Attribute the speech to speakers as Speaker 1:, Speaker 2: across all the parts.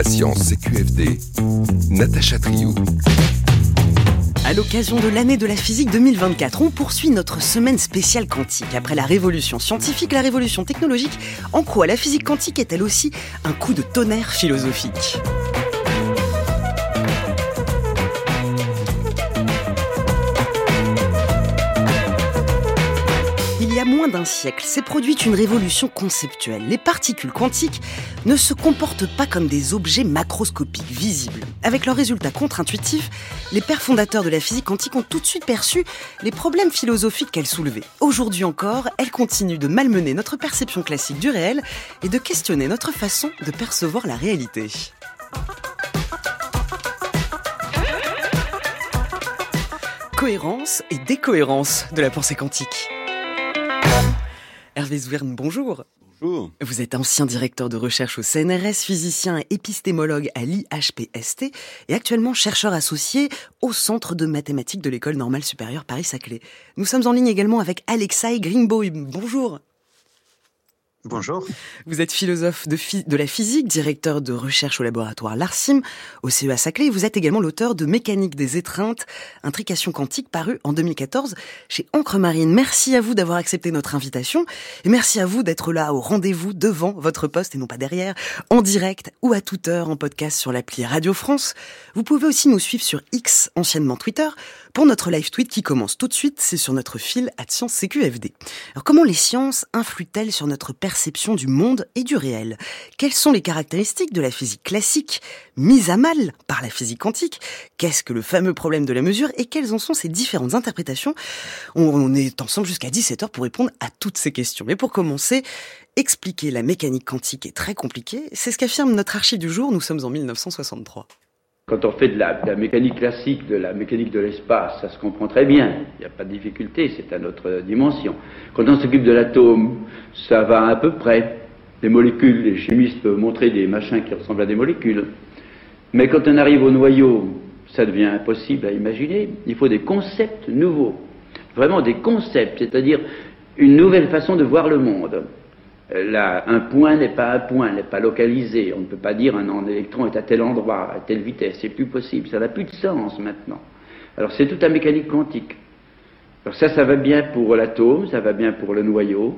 Speaker 1: La science CQFD, Natacha Triou.
Speaker 2: À l'occasion de l'année de la physique 2024, on poursuit notre semaine spéciale quantique. Après la révolution scientifique, la révolution technologique, en quoi la physique quantique est-elle aussi un coup de tonnerre philosophique? D'un siècle, s'est produite une révolution conceptuelle. Les particules quantiques ne se comportent pas comme des objets macroscopiques visibles. Avec leurs résultats contre-intuitifs, les pères fondateurs de la physique quantique ont tout de suite perçu les problèmes philosophiques qu'elle soulevait. Aujourd'hui encore, elle continue de malmener notre perception classique du réel et de questionner notre façon de percevoir la réalité. Cohérence et décohérence de la pensée quantique. Hervé bonjour.
Speaker 3: Bonjour.
Speaker 2: Vous êtes ancien directeur de recherche au CNRS, physicien et épistémologue à l'IHPST et actuellement chercheur associé au Centre de mathématiques de l'École normale supérieure Paris-Saclay. Nous sommes en ligne également avec Alexei Greenbaum. Bonjour.
Speaker 4: Bonjour.
Speaker 2: Vous êtes philosophe de, de, la physique, directeur de recherche au laboratoire L'Arcim, au CEA Saclay. Vous êtes également l'auteur de Mécanique des étreintes, intrication quantique, paru en 2014 chez Encre Marine. Merci à vous d'avoir accepté notre invitation et merci à vous d'être là au rendez-vous devant votre poste et non pas derrière, en direct ou à toute heure en podcast sur l'appli Radio France. Vous pouvez aussi nous suivre sur X, anciennement Twitter, pour notre live tweet qui commence tout de suite. C'est sur notre fil à Science CQFD. Alors comment les sciences influent-elles sur notre perception du monde et du réel? Quelles sont les caractéristiques de la physique classique mise à mal par la physique quantique? Qu'est-ce que le fameux problème de la mesure et quelles en sont ces différentes interprétations? On est ensemble jusqu'à 17h pour répondre à toutes ces questions. Mais pour commencer, expliquer la mécanique quantique est très compliqué. C'est ce qu'affirme notre archive du jour. Nous sommes en 1963.
Speaker 3: Quand on fait de la, mécanique classique, de la mécanique de l'espace, ça se comprend très bien. Il n'y a pas de difficulté, c'est à notre dimension. Quand on s'occupe de l'atome, ça va à peu près. Les molécules, les chimistes peuvent montrer des machins qui ressemblent à des molécules. Mais quand on arrive au noyau, ça devient impossible à imaginer. Il faut des concepts nouveaux. Vraiment des concepts, c'est-à-dire une nouvelle façon de voir le monde. Un point n'est pas un point, n'est pas localisé. On ne peut pas dire un électron est à tel endroit, à telle vitesse. C'est plus possible. Ça n'a plus de sens maintenant. Alors c'est toute la mécanique quantique. Alors ça, ça va bien pour l'atome, ça va bien pour le noyau.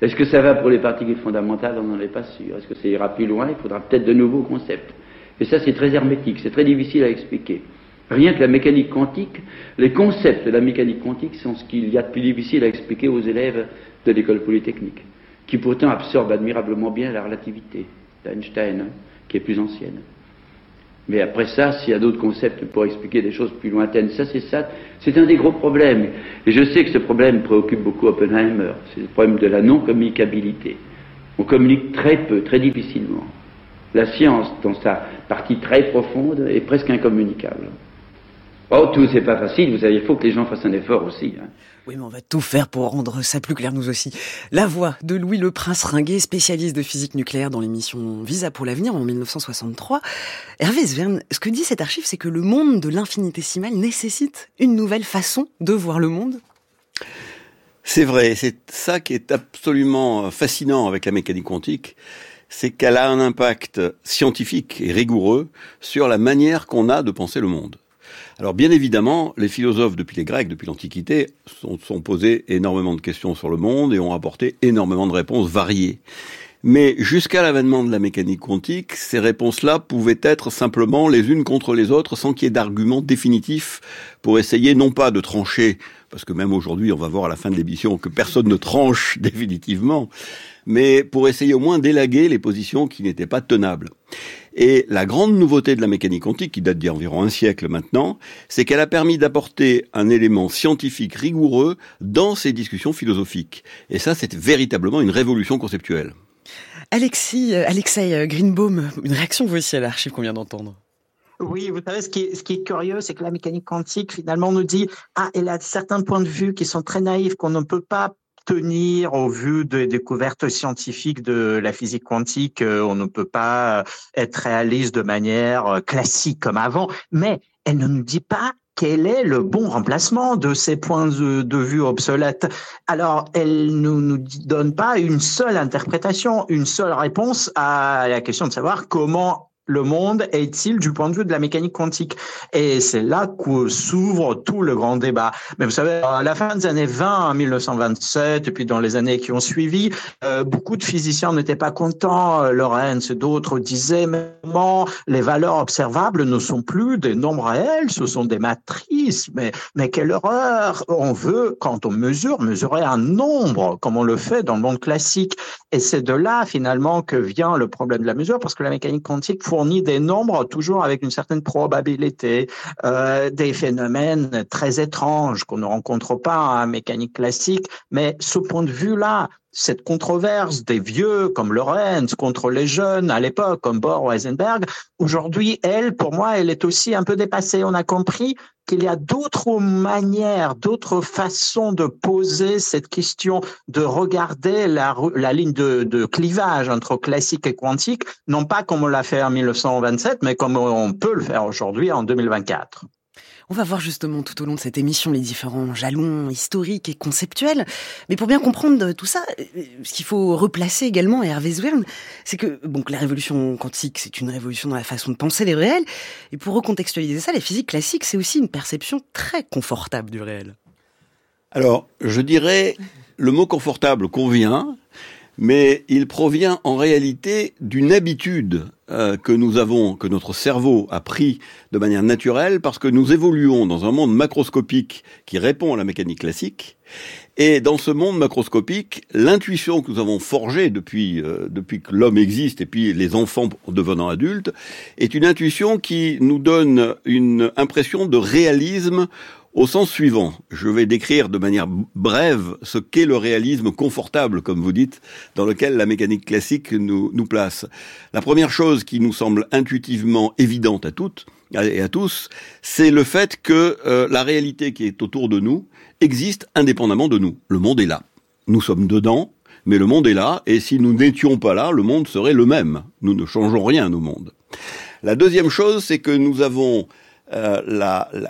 Speaker 3: Est-ce que ça va pour les particules fondamentales? On n'en est pas sûr. Est-ce que ça ira plus loin? Il faudra peut-être de nouveaux concepts. Et ça, c'est très hermétique, c'est très difficile à expliquer. Rien que la mécanique quantique, les concepts de la mécanique quantique sont ce qu'il y a de plus difficile à expliquer aux élèves de l'école polytechnique qui pourtant absorbe admirablement bien la relativité d'Einstein, hein, qui est plus ancienne. Mais après ça, s'il y a d'autres concepts pour expliquer des choses plus lointaines, ça c'est ça, c'est un des gros problèmes. Et je sais que ce problème préoccupe beaucoup Oppenheimer, c'est le problème de la non-communicabilité. On communique très peu, très difficilement. La science, dans sa partie très profonde, est presque incommunicable. Oh, tout, c'est pas facile, vous savez, il faut que les gens fassent un effort aussi. Hein.
Speaker 2: Oui, mais on va tout faire pour rendre ça plus clair, nous aussi. La voix de Louis Le Prince Ringuet, spécialiste de physique nucléaire dans l'émission Visa pour l'avenir en 1963. Hervé Svern, ce que dit cette archive, c'est que le monde de l'infinitésimal nécessite une nouvelle façon de voir le monde
Speaker 5: C'est vrai, c'est ça qui est absolument fascinant avec la mécanique quantique, c'est qu'elle a un impact scientifique et rigoureux sur la manière qu'on a de penser le monde. Alors bien évidemment, les philosophes depuis les Grecs, depuis l'Antiquité, sont, sont posés énormément de questions sur le monde et ont apporté énormément de réponses variées. Mais jusqu'à l'avènement de la mécanique quantique, ces réponses-là pouvaient être simplement les unes contre les autres sans qu'il y ait d'arguments définitifs pour essayer non pas de trancher, parce que même aujourd'hui on va voir à la fin de l'émission que personne ne tranche définitivement, mais pour essayer au moins d'élaguer les positions qui n'étaient pas tenables. Et la grande nouveauté de la mécanique quantique, qui date d'il y a environ un siècle maintenant, c'est qu'elle a permis d'apporter un élément scientifique rigoureux dans ces discussions philosophiques. Et ça, c'est véritablement une révolution conceptuelle.
Speaker 2: Alexis, Alexei Greenbaum, une réaction vous aussi à l'archive qu'on vient d'entendre?
Speaker 4: Oui, vous savez, ce qui est, ce qui est curieux, c'est que la mécanique quantique, finalement, nous dit, ah, elle a certains points de vue qui sont très naïfs, qu'on ne peut pas tenir au vu des découvertes scientifiques de la physique quantique. On ne peut pas être réaliste de manière classique comme avant, mais elle ne nous dit pas quel est le bon remplacement de ces points de, vue obsolètes. Alors, elle ne nous donne pas une seule interprétation, une seule réponse à la question de savoir comment le monde est-il du point de vue de la mécanique quantique? Et c'est là que s'ouvre tout le grand débat. Mais vous savez, à la fin des années 20, en 1927, et puis dans les années qui ont suivi, euh, beaucoup de physiciens n'étaient pas contents. Euh, Lorenz et d'autres disaient, mais les valeurs observables ne sont plus des nombres réels, ce sont des matrices. Mais, mais quelle horreur On veut, quand on mesure, mesurer un nombre, comme on le fait dans le monde classique. Et c'est de là, finalement, que vient le problème de la mesure, parce que la mécanique quantique fournit des nombres toujours avec une certaine probabilité, euh, des phénomènes très étranges qu'on ne rencontre pas en mécanique classique. Mais ce point de vue-là, cette controverse des vieux comme Lorenz contre les jeunes à l'époque comme Bohr ou Heisenberg, aujourd'hui, elle, pour moi, elle est aussi un peu dépassée. On a compris qu'il y a d'autres manières, d'autres façons de poser cette question, de regarder la, ligne de, de, clivage entre classique et quantique, non pas comme on l'a fait en 1927, mais comme on peut le faire aujourd'hui en 2024.
Speaker 2: On va voir justement tout au long de cette émission les différents jalons historiques et conceptuels. Mais pour bien comprendre tout ça, euh, ce qu'il faut replacer également, Hervé Zwirn, c'est que bon, la révolution quantique, c'est une révolution dans la façon de penser les réels. Et pour recontextualiser ça, la physique classique, c'est aussi une perception très confortable du réel.
Speaker 5: Alors, je dirais, le mot confortable convient, mais il provient en réalité d'une habitude euh, que nous avons, que notre cerveau a pris de manière naturelle, parce que nous évoluons dans un monde macroscopique qui répond à la mécanique classique, et dans ce monde macroscopique, l'intuition que nous avons forgée depuis, euh, depuis que l'homme existe et puis les enfants devenant adultes, est une intuition qui nous donne une impression de réalisme au sens suivant, je vais décrire de manière brève ce qu'est le réalisme confortable, comme vous dites, dans lequel la mécanique classique nous, nous place. La première chose qui nous semble intuitivement évidente à toutes et à tous, c'est le fait que euh, la réalité qui est autour de nous existe indépendamment de nous. Le monde est là. Nous sommes dedans, mais le monde est là, et si nous n'étions pas là, le monde serait le même. Nous ne changeons rien au monde. La deuxième chose, c'est que nous avons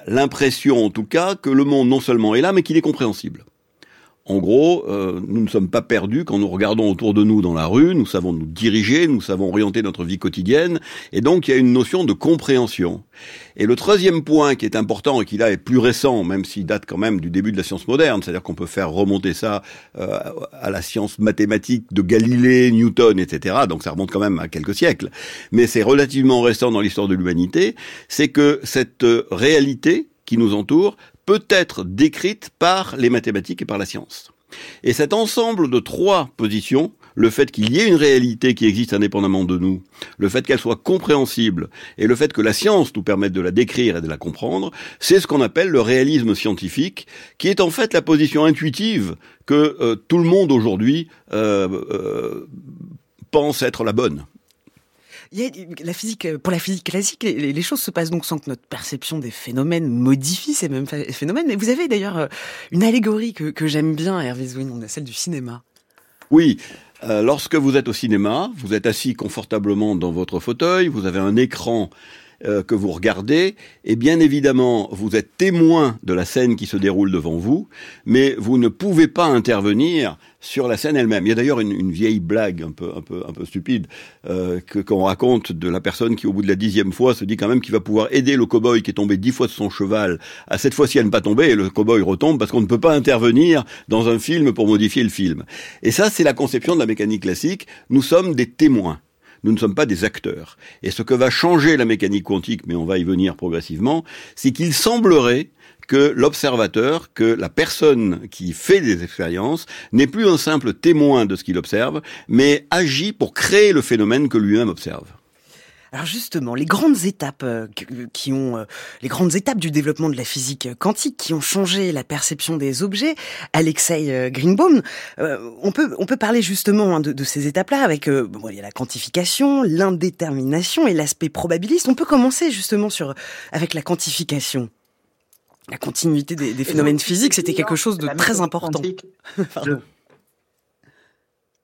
Speaker 5: l'impression en tout cas que le monde non seulement est là, mais qu'il est compréhensible. En gros, euh, nous ne sommes pas perdus quand nous regardons autour de nous dans la rue, nous savons nous diriger, nous savons orienter notre vie quotidienne, et donc il y a une notion de compréhension. Et le troisième point qui est important et qui là est plus récent, même s'il date quand même du début de la science moderne, c'est-à-dire qu'on peut faire remonter ça euh, à la science mathématique de Galilée, Newton, etc., donc ça remonte quand même à quelques siècles, mais c'est relativement récent dans l'histoire de l'humanité, c'est que cette réalité qui nous entoure peut être décrite par les mathématiques et par la science. Et cet ensemble de trois positions, le fait qu'il y ait une réalité qui existe indépendamment de nous, le fait qu'elle soit compréhensible, et le fait que la science nous permette de la décrire et de la comprendre, c'est ce qu'on appelle le réalisme scientifique, qui est en fait la position intuitive que euh, tout le monde aujourd'hui euh, euh, pense être la bonne
Speaker 2: la physique, euh, pour la physique classique, les, choses se passent donc sans que notre perception des phénomènes modifie ces mêmes phénomènes. Et vous avez d'ailleurs euh, une allégorie que, j'aime bien, Hervé Zwin, on a celle du cinéma.
Speaker 5: Oui, euh, lorsque vous êtes au cinéma, vous êtes assis confortablement dans votre fauteuil, vous avez un écran que vous regardez, et bien évidemment, vous êtes témoin de la scène qui se déroule devant vous, mais vous ne pouvez pas intervenir sur la scène elle-même. Il y a d'ailleurs une, vieille blague un peu, un peu, un peu stupide euh, que qu'on raconte de la personne qui, au bout de la dixième fois, se dit quand même qu'il va pouvoir aider le cow-boy qui est tombé dix fois de son cheval à cette fois-ci à ne pas tomber et le cow-boy retombe parce qu'on ne peut pas intervenir dans un film pour modifier le film. Et ça, c'est la conception de la mécanique classique. Nous sommes des témoins nous ne sommes pas des acteurs. Et ce que va changer la mécanique quantique, mais on va y venir progressivement, c'est qu'il semblerait que l'observateur, que la personne qui fait des expériences n'est plus un simple témoin de ce qu'il observe, mais agit pour créer le phénomène que lui-même observe.
Speaker 2: Alors justement, les grandes étapes euh, qui ont euh, les grandes étapes du développement de la physique quantique qui ont changé la perception des objets, Alexei euh, Greenbaum, on peut on peut parler justement hein, de, ces étapes-là avec bon, il y a la quantification, l'indétermination et l'aspect probabiliste. On peut commencer justement sur avec la quantification la continuité des, phénomènes physiques, c'était quelque chose de très important.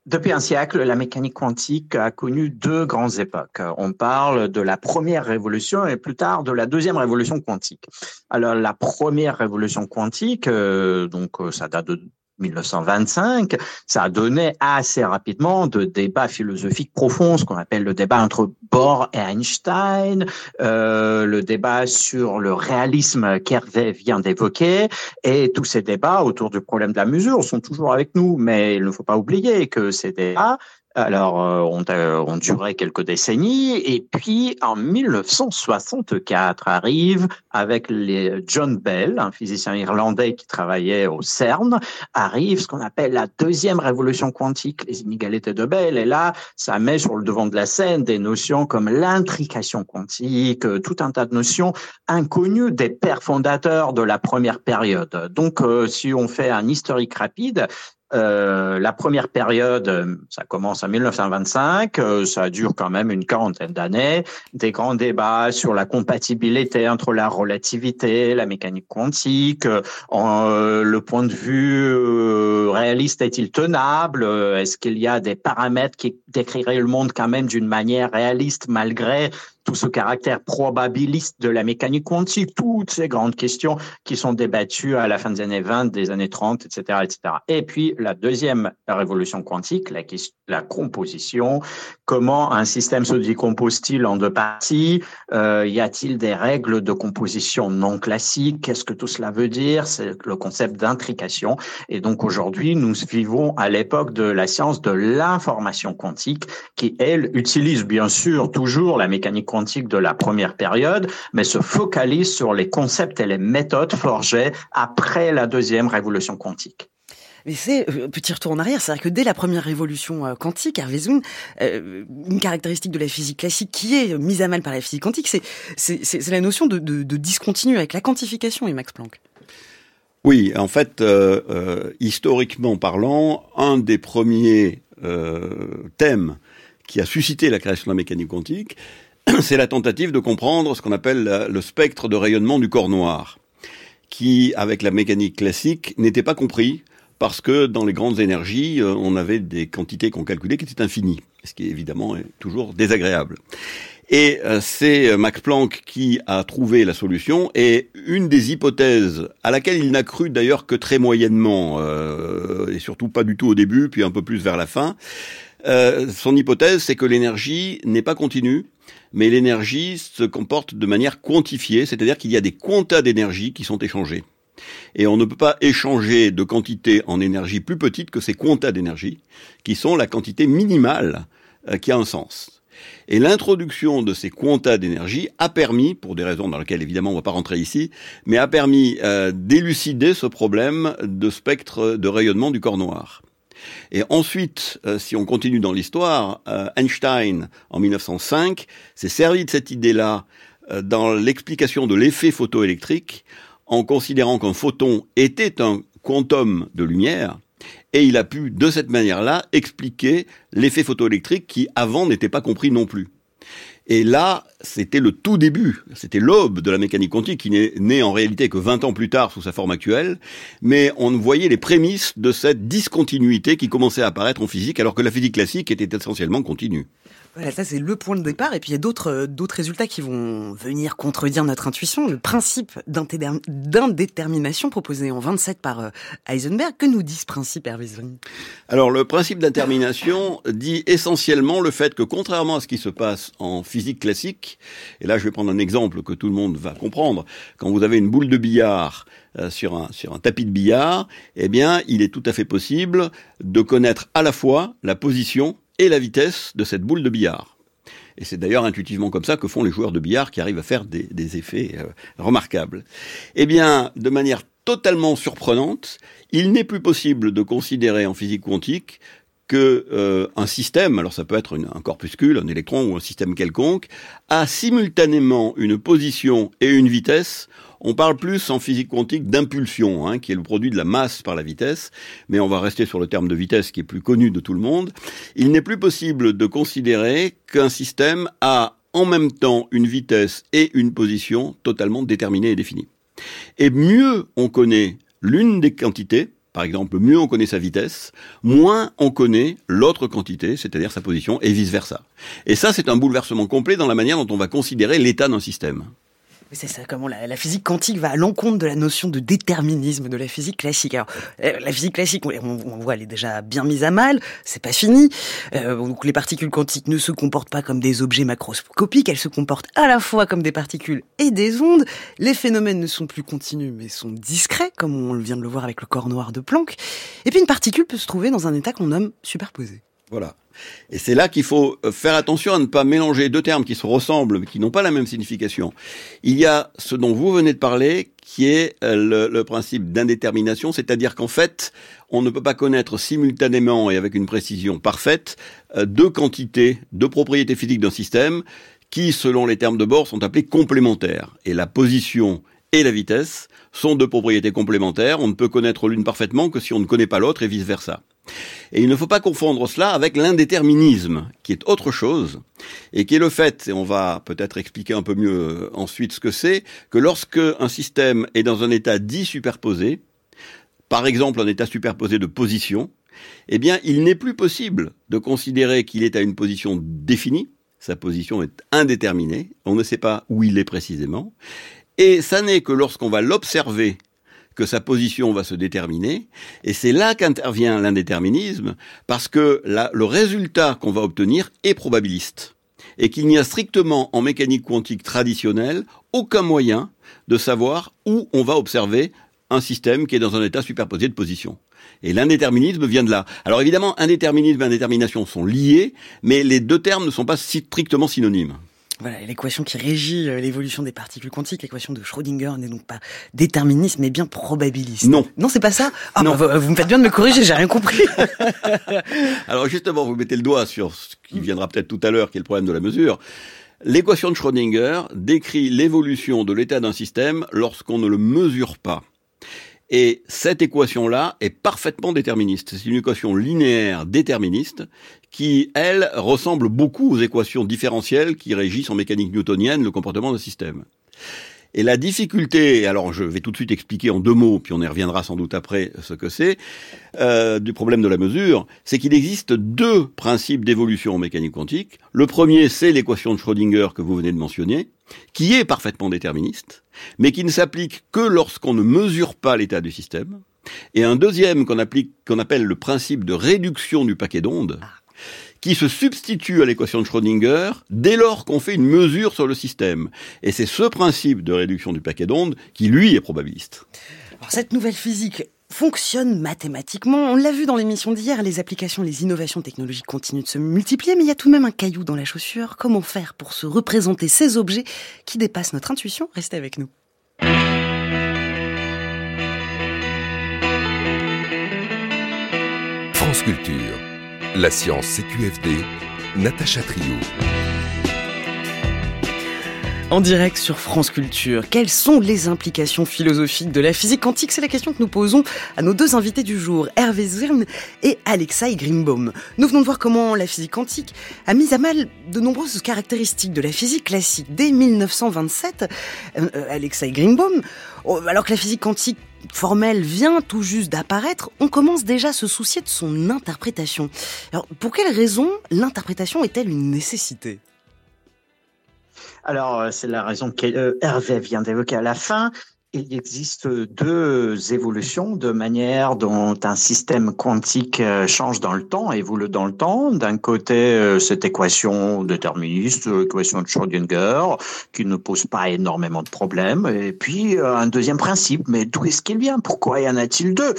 Speaker 4: Depuis un siècle, la mécanique quantique a connu deux grandes époques. On parle de la première révolution et plus tard de la deuxième révolution quantique. Alors la première révolution quantique, euh, donc euh, ça date de 1925, ça a donné assez rapidement de débats philosophiques profonds, ce qu'on appelle le débat entre Bohr et Einstein, euh, le débat sur le réalisme qu'Hervé vient d'évoquer, et tous ces débats autour du problème de la mesure sont toujours avec nous, mais il ne faut pas oublier que ces débats alors, euh, on, on durait quelques décennies, et puis en 1964 arrive avec les John Bell, un physicien irlandais qui travaillait au CERN, arrive ce qu'on appelle la deuxième révolution quantique, les inégalités de Bell, et là, ça met sur le devant de la scène des notions comme l'intrication quantique, euh, tout un tas de notions inconnues des pères fondateurs de la première période. Donc, euh, si on fait un historique rapide, euh, la première période, euh, ça commence en 1925, euh, ça dure quand même une quarantaine d'années. Des grands débats sur la compatibilité entre la relativité, la mécanique quantique, le point de vue réaliste est-il tenable? Est-ce qu'il y a des paramètres qui décriraient le monde quand même d'une manière réaliste malgré tout ce caractère probabiliste de la mécanique quantique, toutes ces grandes questions qui sont débattues à la fin des années 20, des années 30, etc., etc. Et puis la deuxième révolution quantique, la, composition, comment un système se décompose-t-il en deux parties, euh, y a-t-il des règles de composition non classiques, qu'est-ce que tout cela veut dire, c'est le concept d'intrication. Et donc aujourd'hui, nous vivons à l'époque de la science de l'information quantique, qui elle utilise bien sûr toujours la mécanique quantique de la première période, mais se focalise sur les concepts et les méthodes forgées après la deuxième révolution quantique.
Speaker 2: Mais c'est euh, petit retour en arrière, c'est-à-dire que dès la première révolution euh, quantique, Hervé Zoun, euh, une caractéristique de la physique classique qui est mise à mal par la physique quantique, c'est la notion de, discontinu avec la quantification et Max Planck.
Speaker 5: Oui, en fait, historiquement parlant, un des premiers thèmes qui a suscité la création de la mécanique quantique, c'est la tentative de comprendre ce qu'on appelle le spectre de rayonnement du corps noir, qui, avec la mécanique classique, n'était pas compris parce que dans les grandes énergies, euh, on avait des quantités qu'on calculait qui étaient infinies, ce qui évidemment est toujours désagréable. Et euh, c'est euh, Max Planck qui a trouvé la solution et une des hypothèses à laquelle il n'a cru d'ailleurs que très moyennement et surtout pas du tout au début puis un peu plus vers la fin. son hypothèse c'est que l'énergie n'est pas continue mais l'énergie se comporte de manière quantifiée, c'est-à-dire qu'il y a des quantas d'énergie qui sont échangés. Et on ne peut pas échanger de quantité en énergie plus petite que ces quantas d'énergie, qui sont la quantité minimale euh, qui a un sens. Et l'introduction de ces quantas d'énergie a permis, pour des raisons dans lesquelles évidemment on ne va pas rentrer ici, mais a permis euh, d'élucider ce problème de spectre de rayonnement du corps noir. Et ensuite, euh, si on continue dans l'histoire, Einstein, en 1905, s'est servi de cette idée-là dans l'explication de l'effet photoélectrique, en considérant qu'un photon était un quantum de lumière, et il a pu, de cette manière-là, expliquer l'effet photoélectrique qui, avant, n'était pas compris non plus. Et là, c'était le tout début, c'était l'aube de la mécanique quantique qui n'est née en réalité que 20 ans plus tard sous sa forme actuelle, mais on voyait les prémices de cette discontinuité qui commençait à apparaître en physique alors que la physique classique était essentiellement continue.
Speaker 2: Voilà, ça c'est le point de départ. Et puis il y a d'autres euh, d'autres résultats qui vont venir contredire notre intuition. Le principe d'indétermination proposé en 27 par euh, Heisenberg. Que nous dit ce principe, Hervé
Speaker 5: Alors le principe d'indétermination dit essentiellement le fait que contrairement à ce qui se passe en physique classique, et là je vais prendre un exemple que tout le monde va comprendre, quand vous avez une boule de billard euh, sur un, sur un tapis de billard, eh bien, il est tout à fait possible de connaître à la fois la position et la vitesse de cette boule de billard. Et c'est d'ailleurs intuitivement comme ça que font les joueurs de billard qui arrivent à faire des, effets euh, remarquables. Eh bien, de manière totalement surprenante, il n'est plus possible de considérer en physique quantique que euh, un système, alors ça peut être un corpuscule, un électron ou un système quelconque, a simultanément une position et une vitesse on parle plus en physique quantique d'impulsion, hein, qui est le produit de la masse par la vitesse, mais on va rester sur le terme de vitesse qui est plus connu de tout le monde. Il n'est plus possible de considérer qu'un système a en même temps une vitesse et une position totalement déterminées et définies. Et mieux on connaît l'une des quantités, par exemple, mieux on connaît sa vitesse, moins on connaît l'autre quantité, c'est-à-dire sa position, et vice-versa. Et ça, c'est un bouleversement complet dans la manière dont on va considérer l'état d'un système.
Speaker 2: C'est ça, comment la, physique quantique va à l'encontre de la notion de déterminisme de la physique classique. Alors, euh, la physique classique, on, voit, elle est déjà bien mise à mal, c'est pas fini. Euh, les particules quantiques ne se comportent pas comme des objets macroscopiques, elles se comportent à la fois comme des particules et des ondes. Les phénomènes ne sont plus continus, mais sont discrets, comme on vient de le voir avec le corps noir de Planck. Et puis, une particule peut se trouver dans un état qu'on nomme superposé.
Speaker 5: Voilà. Et c'est là qu'il faut euh, faire attention à ne pas mélanger deux termes qui se ressemblent mais qui n'ont pas la même signification. Il y a ce dont vous venez de parler qui est euh, le, principe d'indétermination, c'est-à-dire qu'en fait, on ne peut pas connaître simultanément et avec une précision parfaite euh, deux quantités, deux propriétés physiques d'un système qui, selon les termes de bord, sont appelées complémentaires. Et la position et la vitesse sont deux propriétés complémentaires. On ne peut connaître l'une parfaitement que si on ne connaît pas l'autre et vice-versa. Et il ne faut pas confondre cela avec l'indéterminisme, qui est autre chose, et qui est le fait, et on va peut-être expliquer un peu mieux euh, ensuite ce que c'est, que lorsque un système est dans un état dit superposé, par exemple un état superposé de position, eh bien, il n'est plus possible de considérer qu'il est à une position définie, sa position est indéterminée, on ne sait pas où il est précisément, et ça n'est que lorsqu'on va l'observer que sa position va se déterminer. Et c'est là qu'intervient l'indéterminisme, parce que le résultat qu'on va obtenir est probabiliste. Et qu'il n'y a strictement en mécanique quantique traditionnelle aucun moyen de savoir où on va observer un système qui est dans un état superposé de position. Et l'indéterminisme vient de là. Alors évidemment, indéterminisme et indétermination sont liés, mais les deux termes ne sont pas strictement synonymes.
Speaker 2: Voilà, l'équation qui régit euh, l'évolution des particules quantiques, l'équation de Schrödinger n'est donc pas déterministe, mais bien probabiliste.
Speaker 5: Non.
Speaker 2: Non, c'est pas ça? Ah, non. Bah, vous, me faites bien de me corriger, j'ai rien compris.
Speaker 5: Alors justement, vous mettez le doigt sur ce qui viendra peut-être tout à l'heure, qui est le problème de la mesure. L'équation de Schrödinger décrit l'évolution de l'état d'un système lorsqu'on ne le mesure pas. Et cette équation-là est parfaitement déterministe. C'est une équation linéaire déterministe qui, elle, ressemble beaucoup aux équations différentielles qui régissent en mécanique newtonienne le comportement d'un système. Et la difficulté, alors je vais tout de suite expliquer en deux mots, puis on y reviendra sans doute après ce que c'est, euh, du problème de la mesure, c'est qu'il existe deux principes d'évolution en mécanique quantique. Le premier, c'est l'équation de Schrödinger que vous venez de mentionner, qui est parfaitement déterministe, mais qui ne s'applique que lorsqu'on ne mesure pas l'état du système. Et un deuxième qu'on applique, qu'on appelle le principe de réduction du paquet d'ondes, qui se substitue à l'équation de Schrödinger dès lors qu'on fait une mesure sur le système. Et c'est ce principe de réduction du paquet d'ondes qui, lui, est probabiliste.
Speaker 2: Alors, cette nouvelle physique fonctionne mathématiquement. On l'a vu dans l'émission d'hier, les applications, les innovations technologiques continuent de se multiplier, mais il y a tout de même un caillou dans la chaussure. Comment faire pour se représenter ces objets qui dépassent notre intuition? Restez avec nous.
Speaker 1: France Culture. La science CQFD, Natacha Trio.
Speaker 2: En direct sur France Culture, quelles sont les implications philosophiques de la physique quantique? C'est la question que nous posons à nos deux invités du jour, Hervé Zwirn et Alexei Grimbaum. Nous venons de voir comment la physique quantique a mis à mal de nombreuses caractéristiques de la physique classique. Dès 1927, euh, euh, Alexei Grimbaum, oh, alors que la physique quantique formelle vient tout juste d'apparaître, on commence déjà à se soucier de son interprétation. Alors, pour quelle raison l'interprétation est-elle une nécessité?
Speaker 4: Alors, euh, c'est la raison que euh, vient d'évoquer à la fin il existe deux évolutions de manière dont un système quantique euh, change dans le temps, évolue dans le temps. D'un côté, euh, cette équation déterministe, l'équation de Schrödinger, qui ne pose pas énormément de problèmes. Et puis, euh, un deuxième principe, mais d'où est-ce qu'il vient? Pourquoi y en a-t-il deux?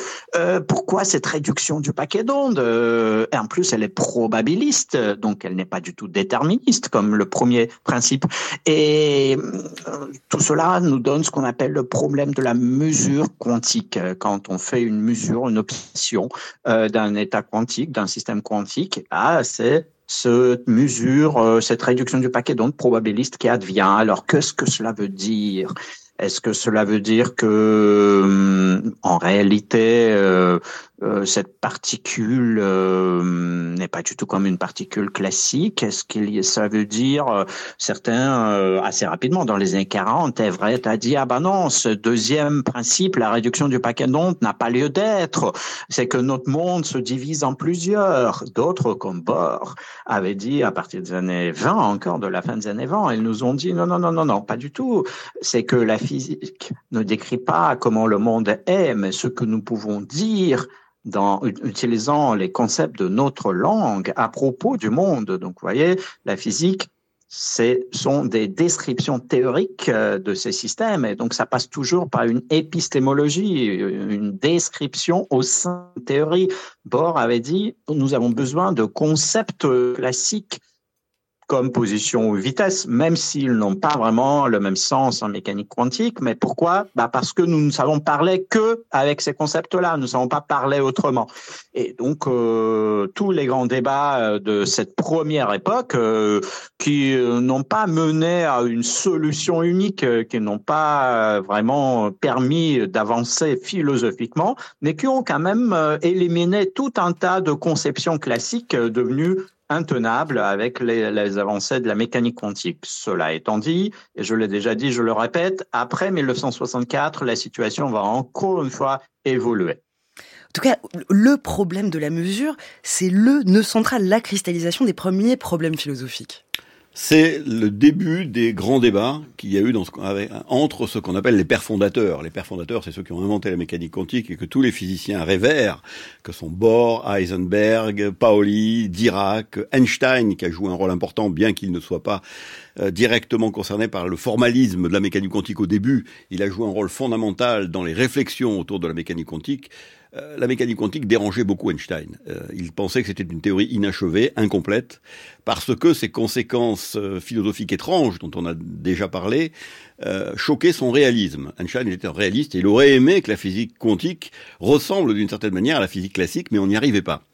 Speaker 4: Pourquoi cette réduction du paquet d'ondes? En plus, elle est probabiliste, donc elle n'est pas du tout déterministe, comme le premier principe. Et tout cela nous donne ce qu'on appelle le problème de la mesure quantique. Quand on fait une mesure, une option euh, d'un état quantique, d'un système quantique, ah, c'est cette mesure, euh, cette réduction du paquet d'ondes probabiliste qui advient. Alors, qu'est-ce que cela veut dire? Est-ce que cela veut dire que, hum, en réalité, euh, cette particule n'est pas pas du tout comme une particule classique. Est-ce qu'il ça veut dire euh, certains euh, assez rapidement dans les années 40, Everett a dit ah ben non, ce deuxième principe, la réduction du paquet d'ondes n'a pas lieu d'être. C'est que notre monde se divise en plusieurs. D'autres comme Bohr avaient dit à partir des années 20 encore de la fin des années 20, ils nous ont dit non non non non non, pas du tout. C'est que la physique ne décrit pas comment le monde est, mais ce que nous pouvons dire dans, utilisant les concepts de notre langue à propos du monde. Donc, vous voyez, la physique, ce sont des descriptions théoriques euh, de ces systèmes et donc ça passe toujours par une épistémologie, une description au sein de théorie. Bohr avait dit, nous avons besoin de concepts classiques comme position ou vitesse, même s'ils n'ont pas vraiment le même sens en mécanique quantique. Mais pourquoi? Bah Parce que nous ne savons parler que avec ces concepts-là, nous ne savons pas parler autrement. Et donc, euh, tous les grands débats euh, de cette première époque, euh, qui n'ont pas mené à une solution unique, qui n'ont pas vraiment permis d'avancer philosophiquement, mais qui ont quand même éliminé tout un tas de conceptions classiques devenues intenable avec les, avancées de la mécanique quantique. Cela étant dit, et je l'ai déjà dit, je le répète, après 1964, la situation va encore une fois évoluer.
Speaker 2: En tout cas, le problème de la mesure, c'est le nœud central, la cristallisation des premiers problèmes philosophiques.
Speaker 5: C'est le début des grands débats qu'il y a eu entre ce qu'on appelle les pères fondateurs. Les pères fondateurs, c'est ceux qui ont inventé la mécanique quantique et que tous les physiciens révèrent, que sont Bohr, Heisenberg, Pauli, Dirac, Einstein, qui a joué un rôle important, bien qu'il ne soit pas euh, directement concerné par le formalisme de la mécanique quantique au début. Il a joué un rôle fondamental dans les réflexions autour de la mécanique quantique. Euh, la mécanique quantique dérangeait beaucoup Einstein. Euh, il pensait que c'était une théorie inachevée, incomplète, parce que ses conséquences euh, philosophiques étranges, dont on a déjà parlé, choquaient son réalisme. Einstein était un réaliste et il aurait aimé que la physique quantique ressemble d'une certaine manière à la physique classique, mais on n'y arrivait pas.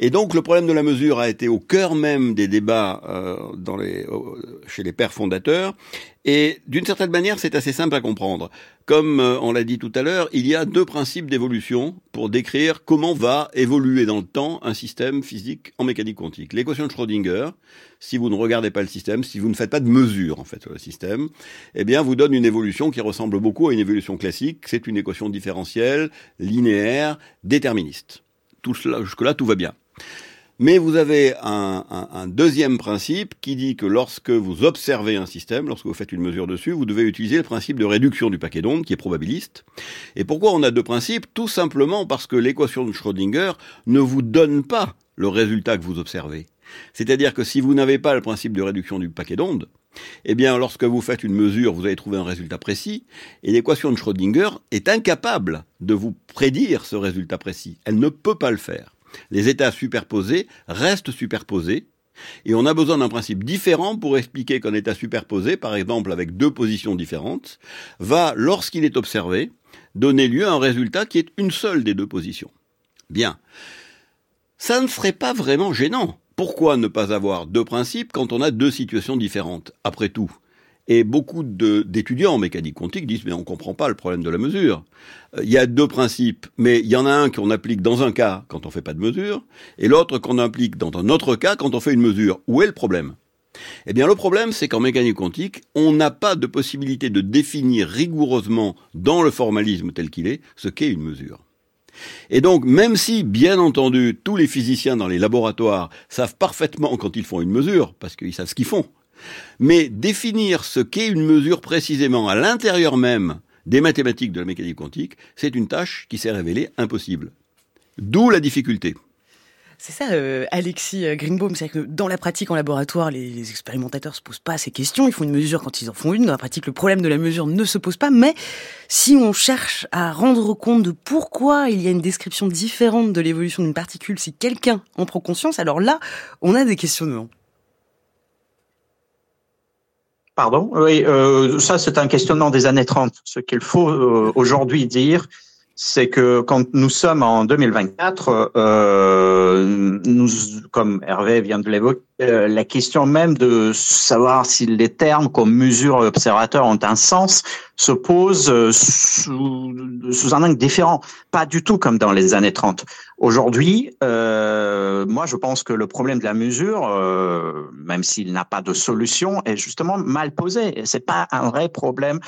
Speaker 5: Et donc le problème de la mesure a été au cœur même des débats euh, dans les, chez les pères fondateurs. Et d'une certaine manière, c'est assez simple à comprendre. Comme euh, on l'a dit tout à l'heure, il y a deux principes d'évolution pour décrire comment va évoluer dans le temps un système physique en mécanique quantique. L'équation de Schrödinger, si vous ne regardez pas le système, si vous ne faites pas de mesure en fait sur le système, eh bien vous donne une évolution qui ressemble beaucoup à une évolution classique. C'est une équation différentielle, linéaire, déterministe. Tout cela, jusque-là, tout va bien. Mais vous avez un, deuxième principe qui dit que lorsque vous observez un système, lorsque vous faites une mesure dessus, vous devez utiliser le principe de réduction du paquet d'ondes, qui est probabiliste. Et pourquoi on a deux principes? Tout simplement parce que l'équation de Schrödinger ne vous donne pas le résultat que vous observez. C'est-à-dire que si vous n'avez pas le principe de réduction du paquet d'ondes, eh bien, lorsque vous faites une mesure, vous allez trouver un résultat précis, et l'équation de Schrödinger est incapable de vous prédire ce résultat précis. Elle ne peut pas le faire les états superposés restent superposés, et on a besoin d'un principe différent pour expliquer qu'un état superposé, par exemple avec deux positions différentes, va, lorsqu'il est observé, donner lieu à un résultat qui est une seule des deux positions. Bien. Ça ne serait pas vraiment gênant. Pourquoi ne pas avoir deux principes quand on a deux situations différentes? Après tout, et beaucoup d'étudiants en mécanique quantique disent mais on comprend pas le problème de la mesure. Euh, il y a deux principes, mais il y en a un qu'on applique dans un cas quand on fait pas de mesure, et l'autre qu'on applique dans un autre cas quand on fait une mesure. Où est le problème? Eh bien, le problème, c'est qu'en mécanique quantique, on n'a pas de possibilité de définir rigoureusement, dans le formalisme tel qu'il est, ce qu'est une mesure. Et donc, même si, bien entendu, tous les physiciens dans les laboratoires savent parfaitement quand ils font une mesure, parce qu'ils savent ce qu'ils font, mais définir ce qu'est une mesure précisément à l'intérieur même des mathématiques de la mécanique quantique, c'est une tâche qui s'est révélée impossible. D'où la difficulté.
Speaker 2: C'est ça, euh, Alexis euh, Greenbaum, c'est que dans la pratique en laboratoire, les, les, expérimentateurs se posent pas ces questions. Ils font une mesure quand ils en font une. Dans la pratique, le problème de la mesure ne se pose pas. Mais si on cherche à rendre compte de pourquoi il y a une description différente de l'évolution d'une particule, si quelqu'un en prend conscience, alors là, on a des questionnements.
Speaker 4: Pardon Oui, euh, ça c'est un questionnement des années 30. Ce qu'il faut euh, aujourd'hui dire, c'est que quand nous sommes en 2024, euh, nous, comme Hervé vient de l'évoquer, euh, la question même de savoir si les termes comme mesure et observateur ont un sens se pose euh, sous, un angle différent, pas du tout comme dans les années 30. Aujourd'hui, euh, moi je pense que le problème de la mesure, même s'il n'a pas de solution, est justement mal posé. C'est pas un vrai problème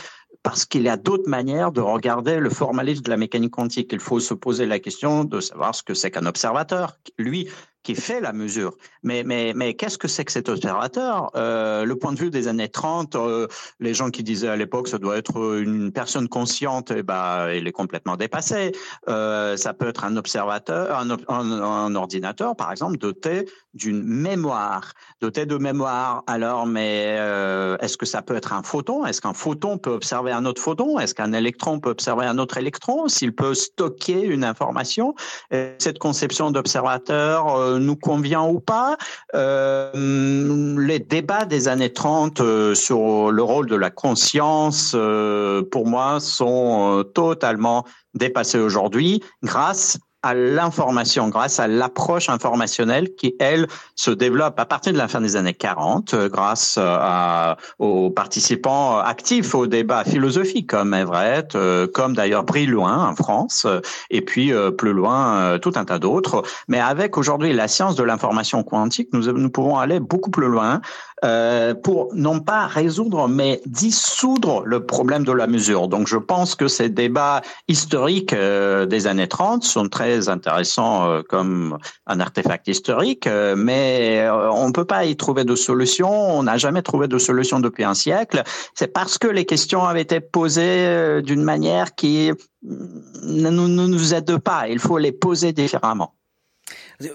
Speaker 4: parce qu'il y a d'autres manières de regarder le formalisme de la mécanique quantique. Il faut se poser la question de savoir ce que c'est qu'un observateur. Lui, qui fait la mesure. Mais, mais, mais qu'est-ce que c'est que cet observateur? Euh, Le point de vue des années 30, euh, les gens qui disaient à l'époque ça doit être une personne consciente, eh ben, il est complètement dépassé. Euh, ça peut être un observateur, un, ordinateur, par exemple, doté d'une mémoire, doté de mémoire. Alors, mais euh, est-ce que ça peut être un photon? Est-ce qu'un photon peut observer un autre photon? Est-ce qu'un électron peut observer un autre électron? S'il peut stocker une information? Cette conception d'observateur nous convient ou pas. Euh, les débats des années 30 euh, sur le rôle de la conscience, euh, pour moi, sont totalement dépassés aujourd'hui grâce à l'information, grâce à l'approche informationnelle qui, elle, se développe à partir de la fin des années 40, euh, grâce à, aux participants actifs au débat philosophique comme Everett, euh, comme d'ailleurs Brillouin en France, et puis euh, plus loin tout un tas d'autres. Mais avec aujourd'hui la science de l'information quantique, nous, nous pouvons aller beaucoup plus loin euh, pour non pas résoudre, mais dissoudre le problème de la mesure. Donc je pense que ces débats historiques euh, des années 30 sont très intéressants euh, comme un artefact historique, mais on ne peut pas y trouver de solution. On n'a jamais trouvé de solution depuis un siècle. C'est parce que les questions avaient été posées d'une manière qui ne nous aide pas. Il faut les poser différemment.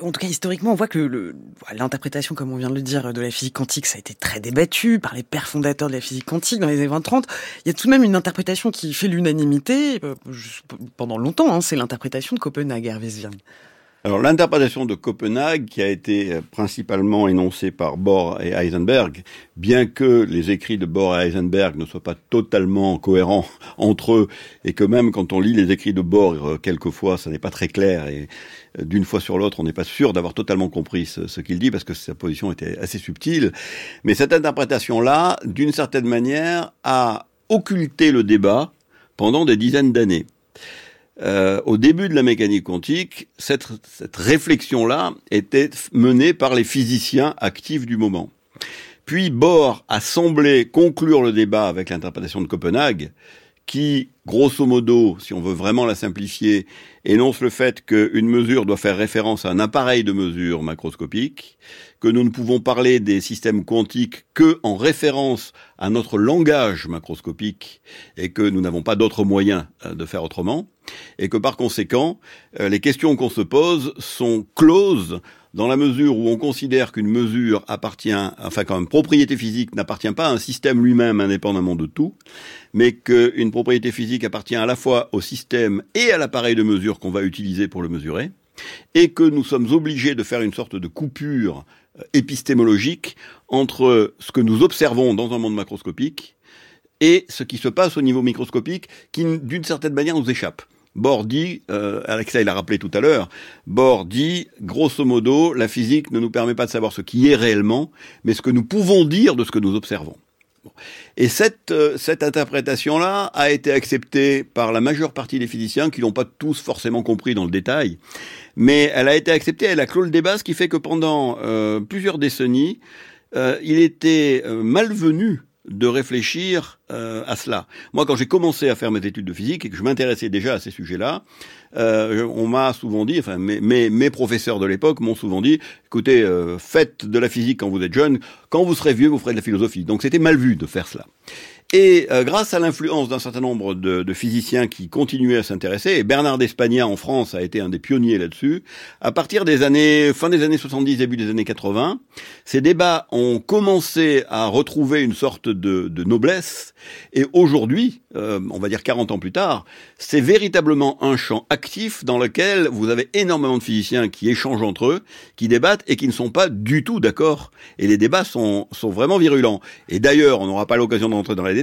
Speaker 2: En tout cas, historiquement, on voit que l'interprétation, comme on vient de le dire, de la physique quantique, ça a été très débattu par les pères fondateurs de la physique quantique dans les années 20-30. Il y a tout de même une interprétation qui fait l'unanimité euh, pendant longtemps. Hein, c'est l'interprétation de Copenhague, Hervé
Speaker 5: alors l'interprétation de Copenhague, qui a été euh, principalement énoncée par Bohr et Heisenberg, bien que les écrits de Bohr et Heisenberg ne soient pas totalement cohérents entre eux, et que même quand on lit les écrits de Bohr, euh, quelquefois, ça n'est pas très clair, et d'une fois sur l'autre, on n'est pas sûr d'avoir totalement compris ce, qu'il dit, parce que sa position était assez subtile. Mais cette interprétation-là, d'une certaine manière, a occulté le débat pendant des dizaines d'années. Euh, au début de la mécanique quantique, cette, cette réflexion-là était menée par les physiciens actifs du moment. Puis Bohr a semblé conclure le débat avec l'interprétation de Copenhague, qui, grosso modo, si on veut vraiment la simplifier, énonce le fait qu'une mesure doit faire référence à un appareil de mesure macroscopique, que nous ne pouvons parler des systèmes quantiques que en référence à notre langage macroscopique et que nous n'avons pas d'autres moyens euh, de faire autrement, et que par conséquent, euh, les questions qu'on se pose sont closes dans la mesure où on considère qu'une mesure appartient, enfin quand une propriété physique n'appartient pas à un système lui-même indépendamment de tout, mais qu'une propriété physique appartient à la fois au système et à l'appareil de mesure qu'on va utiliser pour le mesurer, et que nous sommes obligés de faire une sorte de coupure euh, épistémologique entre ce que nous observons dans un monde macroscopique et ce qui se passe au niveau microscopique qui, d'une certaine manière, nous échappe. Bohr dit, euh, Alexa il l'a rappelé tout à l'heure, Bohr dit, grosso modo, la physique ne nous permet pas de savoir ce qui est réellement, mais ce que nous pouvons dire de ce que nous observons. Et cette, euh, cette interprétation-là a été acceptée par la majeure partie des physiciens qui n'ont pas tous forcément compris dans le détail, mais elle a été acceptée, elle a clos le débat, ce qui fait que pendant euh, plusieurs décennies, euh, il était malvenu de réfléchir euh, à cela. Moi, quand j'ai commencé à faire mes études de physique et que je m'intéressais déjà à ces sujets-là, euh, on m'a souvent dit, enfin mes, mes, mes professeurs de l'époque m'ont souvent dit, écoutez, euh, faites de la physique quand vous êtes jeune, quand vous serez vieux, vous ferez de la philosophie. Donc c'était mal vu de faire cela. Et euh, grâce à l'influence d'un certain nombre de, de, physiciens qui continuaient à s'intéresser, et Bernard d'Espagna en France a été un des pionniers là-dessus, à partir des années fin des années 70, début des années 80, ces débats ont commencé à retrouver une sorte de, de noblesse, et aujourd'hui, euh, on va dire 40 ans plus tard, c'est véritablement un champ actif dans lequel vous avez énormément de physiciens qui échangent entre eux, qui débattent et qui ne sont pas du tout d'accord. Et les débats sont, sont vraiment virulents. Et d'ailleurs, on n'aura pas l'occasion d'entrer dans les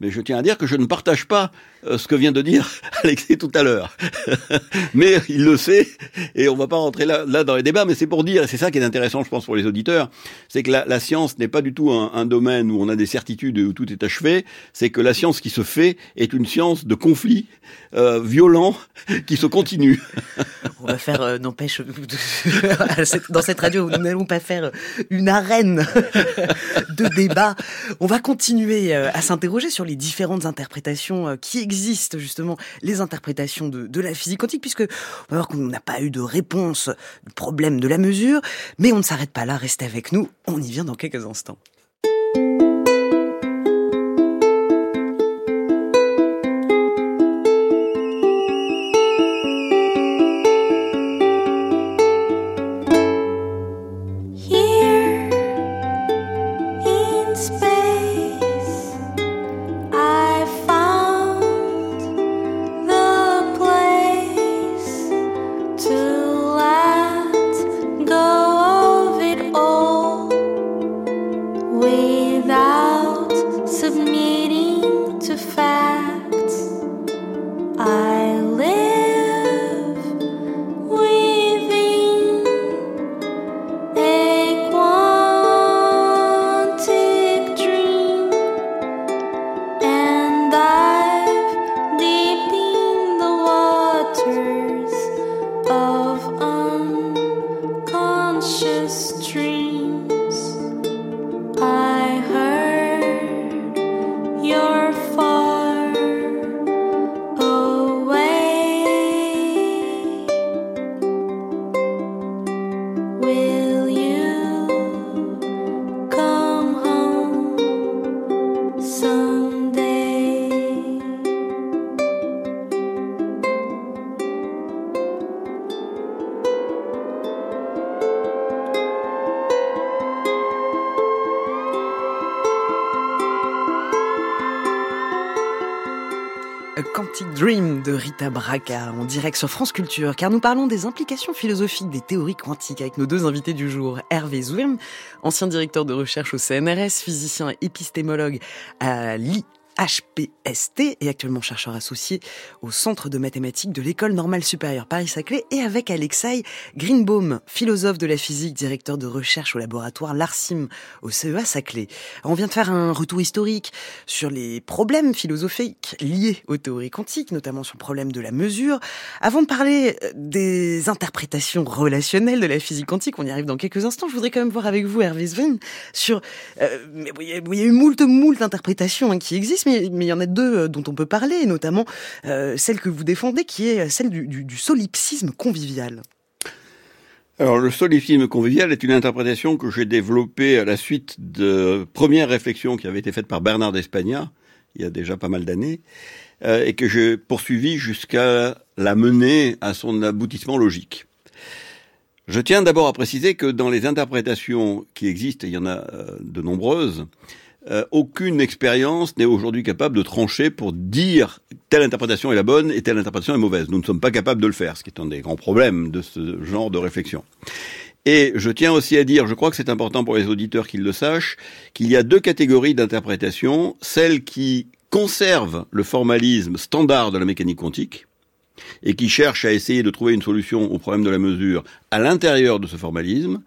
Speaker 5: mais je tiens à dire que je ne partage pas ce que vient de dire Alexis tout à l'heure. mais il le sait, et on va pas rentrer là, dans les débats, mais c'est pour dire, et c'est ça qui est intéressant, je pense, pour les auditeurs, c'est que la, science n'est pas du tout un, domaine où on a des certitudes et où tout est achevé, c'est que la science qui se fait est une science de conflits euh, violents qui se continue.
Speaker 2: on va faire, euh, n'empêche, dans cette radio, nous n'allons pas faire une arène de débat. On va continuer euh, à s'interroger sur les différentes interprétations euh, qui existent, justement, les interprétations de, la physique quantique, puisque on qu'on n'a pas eu de réponse du problème de la mesure, mais on ne s'arrête pas là, restez avec nous, on y vient dans quelques instants. Dream de Rita Braca en direct sur France Culture, car nous parlons des implications philosophiques des théories quantiques avec nos deux invités du jour. Hervé Zwirm, ancien directeur de recherche au CNRS, physicien et épistémologue à l'I HPST et actuellement chercheur associé au Centre de mathématiques de l'École normale supérieure Paris-Saclay et avec Alexei Greenbaum, philosophe de la physique, directeur de recherche au laboratoire L'Arsim au CEA Saclay. On vient de faire un retour historique sur les problèmes philosophiques liés aux théories quantiques, notamment sur le problème de la mesure. Avant de parler euh, des interprétations relationnelles de la physique quantique, on y arrive dans quelques instants, je voudrais quand même voir avec vous, Hervé Sven, sur... Euh, il y a eu moult, moult interprétations hein, qui existent mais, il y en a deux euh, dont on peut parler, notamment euh, celle que vous défendez, qui est celle du, solipsisme convivial.
Speaker 5: Alors, le solipsisme convivial est une interprétation que j'ai développée à la suite de premières réflexions qui avaient été faites par Bernard d'Espagna, il y a déjà pas mal d'années, euh, et que j'ai poursuivi jusqu'à la mener à son aboutissement logique. Je tiens d'abord à préciser que dans les interprétations qui existent, il y en a de nombreuses, euh, aucune expérience n'est aujourd'hui capable de trancher pour dire telle interprétation est la bonne et telle interprétation est mauvaise. Nous ne sommes pas capables de le faire, ce qui est un des grands problèmes de ce genre de réflexion. Et je tiens aussi à dire, je crois que c'est important pour les auditeurs qu'ils le sachent, qu'il y a deux catégories d'interprétation, celles qui conservent le formalisme standard de la mécanique quantique, et qui cherchent à essayer de trouver une solution au problème de la mesure à l'intérieur de ce formalisme,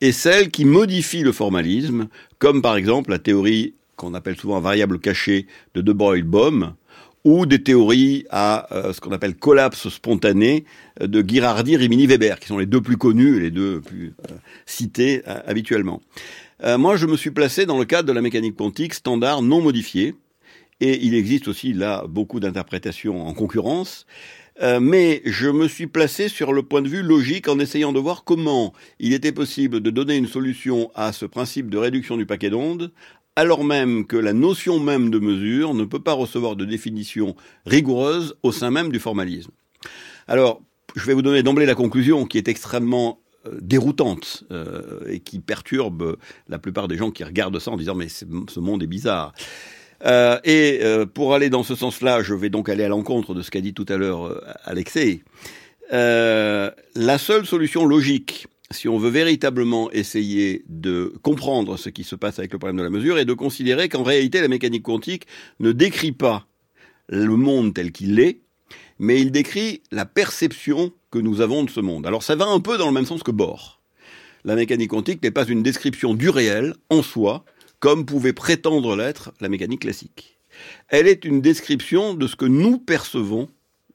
Speaker 5: et celles qui modifient le formalisme, comme par exemple la théorie qu'on appelle souvent variable cachée de De Broglie-Bohm, ou des théories à euh, ce qu'on appelle collapse spontané de Girardi, Rimini, Weber, qui sont les deux plus connus, les deux plus euh, cités euh, habituellement. moi, je me suis placé dans le cadre de la mécanique quantique standard non modifiée, et il existe aussi là beaucoup d'interprétations en concurrence. Euh, mais je me suis placé sur le point de vue logique en essayant de voir comment il était possible de donner une solution à ce principe de réduction du paquet d'ondes, alors même que la notion même de mesure ne peut pas recevoir de définition rigoureuse au sein même du formalisme. Alors, je vais vous donner d'emblée la conclusion qui est extrêmement euh, déroutante euh, et qui perturbe la plupart des gens qui regardent ça en disant mais ce monde est bizarre. Euh, et euh, pour aller dans ce sens-là, je vais donc aller à l'encontre de ce qu'a dit tout à l'heure euh, Alexei. la seule solution logique, si on veut véritablement essayer de comprendre ce qui se passe avec le problème de la mesure et de considérer qu'en réalité la mécanique quantique ne décrit pas le monde tel qu'il est, mais il décrit la perception que nous avons de ce monde. Alors ça va un peu dans le même sens que Bohr. La mécanique quantique n'est pas une description du réel en soi, comme pouvait prétendre l'être la mécanique classique. Elle est une description de ce que nous percevons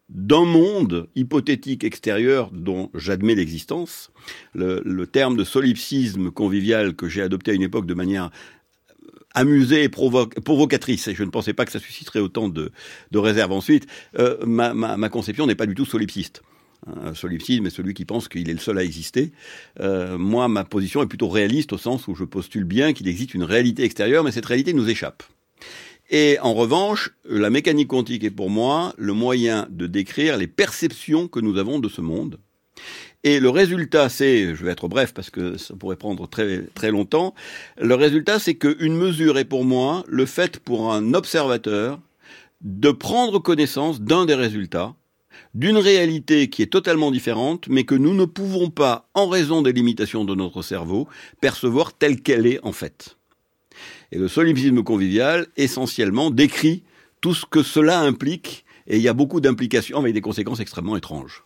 Speaker 5: d'un monde hypothétique extérieur dont j'admets l'existence. Le, terme de solipsisme convivial que j'ai adopté à une époque de manière amusée et provocatrice, et je ne pensais pas que ça susciterait autant de, de réserves ensuite, euh, ma, conception n'est pas du tout solipsiste. Un solipsisme est celui qui pense qu'il est le seul à exister. Euh, moi, ma position est plutôt réaliste au sens où je postule bien qu'il existe une réalité extérieure, mais cette réalité nous échappe. Et en revanche, la mécanique quantique est pour moi le moyen de décrire les perceptions que nous avons de ce monde. Et le résultat, c'est, je vais être bref parce que ça pourrait prendre très, très longtemps, le résultat, c'est qu'une mesure est pour moi le fait pour un observateur de prendre connaissance d'un des résultats, d'une réalité qui est totalement différente, mais que nous ne pouvons pas, en raison des limitations de notre cerveau, percevoir telle qu'elle est en fait. Et le solipsisme convivial, essentiellement, décrit tout ce que cela implique, et il y a beaucoup d'implications avec des conséquences extrêmement étranges.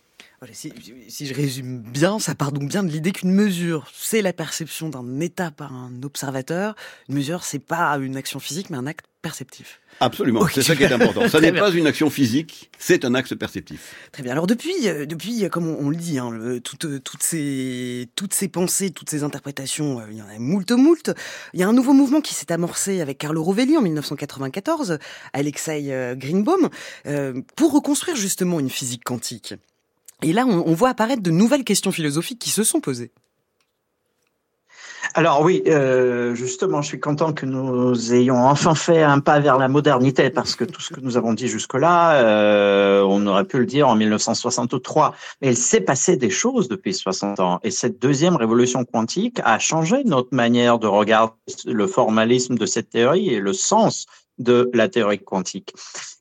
Speaker 2: Si, si, je résume bien, ça part donc bien de l'idée qu'une mesure, c'est la perception d'un état par un observateur. Une mesure, c'est pas une action physique, mais un acte perceptif.
Speaker 5: Absolument, c'est ça qui est important. Ça n'est pas une action physique, c'est un acte perceptif.
Speaker 2: Très bien. Alors depuis, euh, depuis, comme on, le dit, hein, toutes, euh, toutes ces, toutes ces pensées, toutes ces interprétations, euh, il y en a moult moult. Il y a un nouveau mouvement qui s'est amorcé avec Carlo Rovelli en 1994, Alexei Greenbaum, pour reconstruire justement une physique quantique. Et là, on, voit apparaître de nouvelles questions philosophiques qui se sont posées.
Speaker 4: Alors oui, euh, justement, je suis content que nous ayons enfin fait un pas vers la modernité parce que tout ce que nous avons dit jusque-là, euh, on aurait pu le dire en 1963. Mais il s'est passé des choses depuis 60 ans. Et cette deuxième révolution quantique a changé notre manière de regarder le formalisme de cette théorie et le sens de la théorie quantique.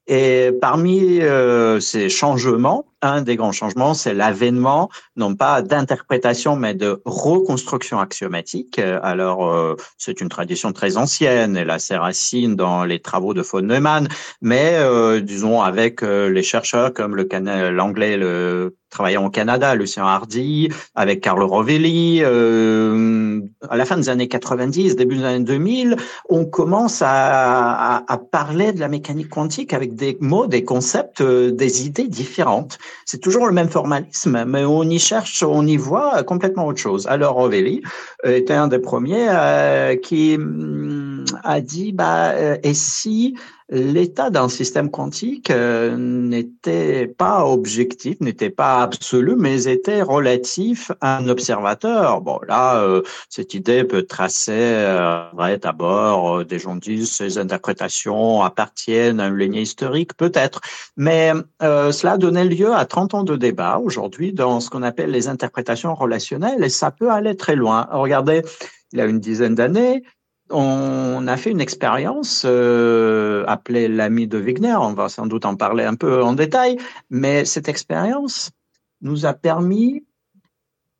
Speaker 4: Et parmi euh, ces changements, un des grands changements, c'est l'avènement non pas d'interprétation, mais de reconstruction axiomatique. Alors, euh, c'est une tradition très ancienne, elle a ses racines dans les travaux de von Neumann, mais euh, disons avec les chercheurs comme le l'anglais, le travaillant au Canada, Lucien Hardy, avec Carl Rovelli. Euh, à la fin des années 90, début des années 2000, on commence à, à, à, parler de la mécanique quantique avec des mots, des concepts, euh, des idées différentes. C'est toujours le même formalisme, mais on y cherche, on y voit complètement autre chose. Alors Rovelli était un des premiers euh, qui hum, a dit, bah, euh, et si l'état d'un système quantique euh, n'était pas objectif, n'était pas absolu, mais était relatif à un observateur. Bon, là, euh, cette idée peut tracer euh, d'abord, euh, des gens disent ces interprétations appartiennent à une lignée historique, peut-être, mais cela donnait lieu à 30 ans de débat aujourd'hui dans ce qu'on appelle les interprétations relationnelles, et ça peut aller très loin. Regardez, il y a une dizaine d'années, on a fait une expérience euh, appelée l'ami de Wigner, on va sans doute en parler un peu en détail, mais cette expérience nous a permis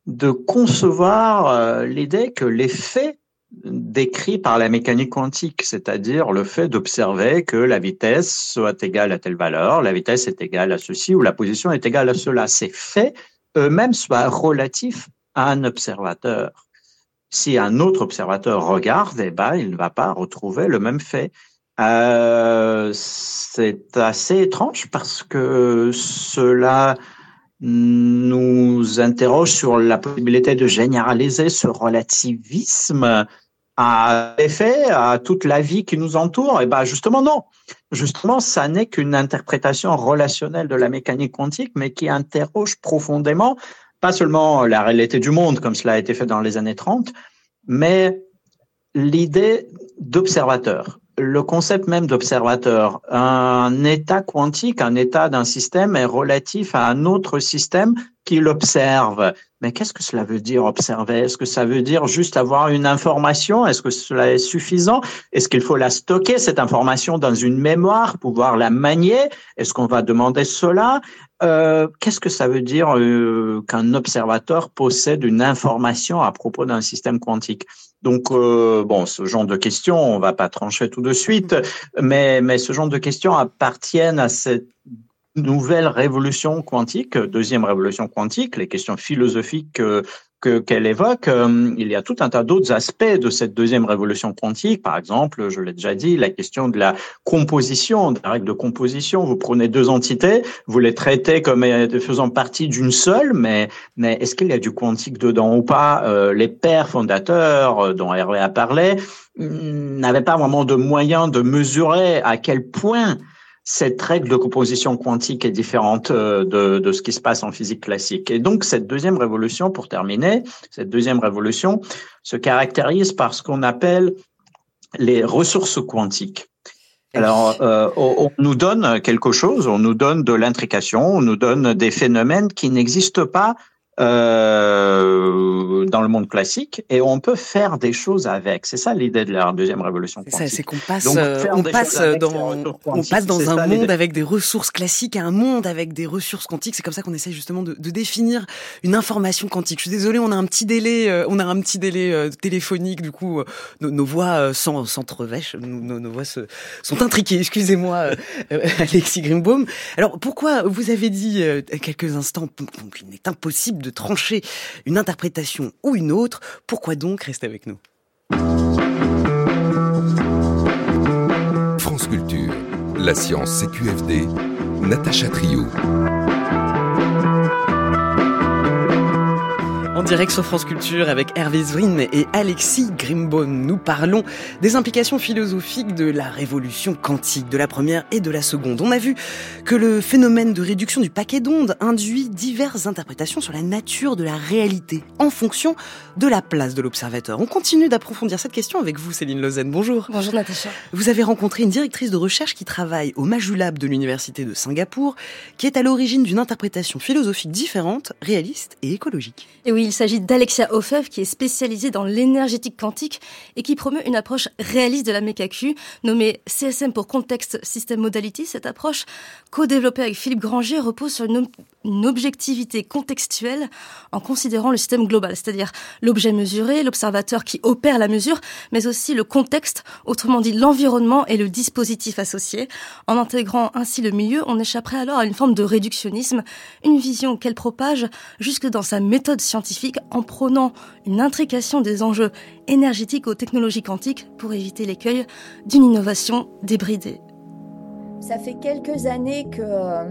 Speaker 4: de concevoir euh, l'idée que les faits décrits par la mécanique quantique, c'est-à-dire le fait d'observer que la vitesse soit égale à telle valeur, la vitesse est égale à ceci ou la position est égale à cela, ces faits eux-mêmes soient relatifs à un observateur si un autre observateur regarde, eh ben, il ne va pas retrouver le même fait. Euh, c'est assez étrange parce que cela nous interroge sur la possibilité de généraliser ce relativisme à l'effet, à toute la vie qui nous entoure. Et eh ben justement non. Justement, ça n'est qu'une interprétation relationnelle de la mécanique quantique, mais qui interroge profondément pas seulement la réalité du monde, comme cela a été fait dans les années 30, mais l'idée d'observateur. Le concept même d'observateur, un état quantique, un état d'un système est relatif à un autre système qui l'observe. Mais qu'est-ce que cela veut dire observer? Est-ce que ça veut dire juste avoir une information? Est-ce que cela est suffisant? Est-ce qu'il faut la stocker, cette information, dans une mémoire, pouvoir la manier? Est-ce qu'on va demander cela? Euh, qu'est-ce que ça veut dire euh, qu'un observateur possède une information à propos d'un système quantique? Donc, euh, bon, ce genre de questions, on va pas trancher tout de suite, mais, mais ce genre de questions appartiennent à cette nouvelle révolution quantique, deuxième révolution quantique, les questions philosophiques qu'elle évoque, euh, il y a tout un tas d'autres aspects de cette deuxième révolution quantique. Par exemple, je l'ai déjà dit, la question de la composition, des règles de composition. Vous prenez deux entités, vous les traitez comme faisant partie d'une seule, mais, mais est-ce qu'il y a du quantique dedans ou pas? Euh, Les pères fondateurs euh, dont Hervé a parlé n'avaient pas vraiment de moyens de mesurer à quel point cette règle de composition quantique est différente euh, de, de, ce qui se passe en physique classique. Et donc, cette deuxième révolution, pour terminer, cette deuxième révolution se caractérise par ce qu'on appelle les ressources quantiques. Alors, euh, on nous donne quelque chose, on nous donne de l'intrication, on nous donne des phénomènes qui n'existent pas euh, dans le monde classique et on peut faire des choses avec. C'est ça l'idée de la deuxième révolution quantique.
Speaker 2: C'est qu'on passe, euh, on passe dans, on passe dans un monde avec des ressources classiques à un monde avec des ressources quantiques. C'est comme ça qu'on essaie justement de, de, définir une information quantique. Je suis désolée, on a un petit délai, euh, on a un petit délai euh, téléphonique. Du coup, nos, nos, voix s'entrevêchent, nos, nos, voix se, sont intriquées. Excusez-moi, Alexis Grimbaum. Alors, pourquoi vous avez dit quelques instants qu'il n'est impossible de trancher une interprétation ou une autre. Pourquoi donc rester avec nous?
Speaker 1: France Culture, la science CQFD, Natacha Trio.
Speaker 2: Direct sur France Culture avec Hervé Zwin et Alexis Grimbaum, nous parlons des implications philosophiques de la révolution quantique, de la première et de la seconde. On a vu que le phénomène de réduction du paquet d'ondes induit diverses interprétations sur la nature de la réalité en fonction de la place de l'observateur. On continue d'approfondir cette question avec vous, Céline Lausanne. Bonjour.
Speaker 6: Bonjour, Natacha.
Speaker 2: Vous avez rencontré une directrice de recherche qui travaille au Majulab de l'Université de Singapour, qui est à l'origine d'une interprétation philosophique différente, réaliste et écologique.
Speaker 6: Et oui, s'agit d'Alexia Ofev, qui est spécialisée dans l'énergétique quantique et qui promeut une approche réaliste de la mécacu, nommée CSM pour Context System Modality. Cette approche, co-développée avec Philippe Granger, repose sur une objectivité contextuelle en considérant le système global, c'est-à-dire l'objet mesuré, l'observateur qui opère la mesure, mais aussi le contexte, autrement dit l'environnement et le dispositif associé. En intégrant ainsi le milieu, on échapperait alors à une forme de réductionnisme, une vision qu'elle propage jusque dans sa méthode scientifique en prônant une intrication des enjeux énergétiques aux technologies quantiques pour éviter l'écueil d'une innovation débridée.
Speaker 7: Ça fait quelques années que euh,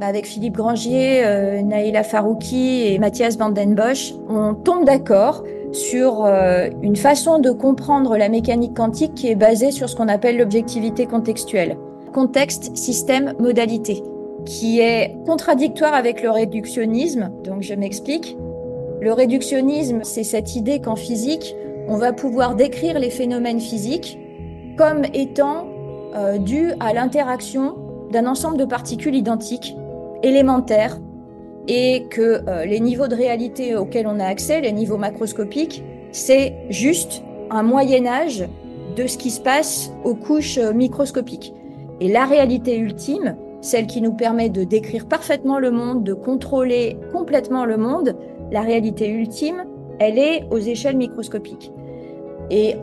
Speaker 7: avec Philippe Grangier, euh, Naïla Farouki et Mathias Vandenbosch, on tombe d'accord sur euh, une façon de comprendre la mécanique quantique qui est basée sur ce qu'on appelle l'objectivité contextuelle. Contexte, système, modalité, qui est contradictoire avec le réductionnisme. Donc je m'explique. Le réductionnisme, c'est cette idée qu'en physique, on va pouvoir décrire les phénomènes physiques comme étant euh, dus à l'interaction d'un ensemble de particules identiques élémentaire et que euh, les niveaux de réalité auxquels on a accès, les niveaux macroscopiques, c'est juste un moyen âge de ce qui se passe aux couches euh, microscopiques. Et la réalité ultime, celle qui nous permet de décrire parfaitement le monde, de contrôler complètement le monde, la réalité ultime, elle est aux échelles microscopiques. Et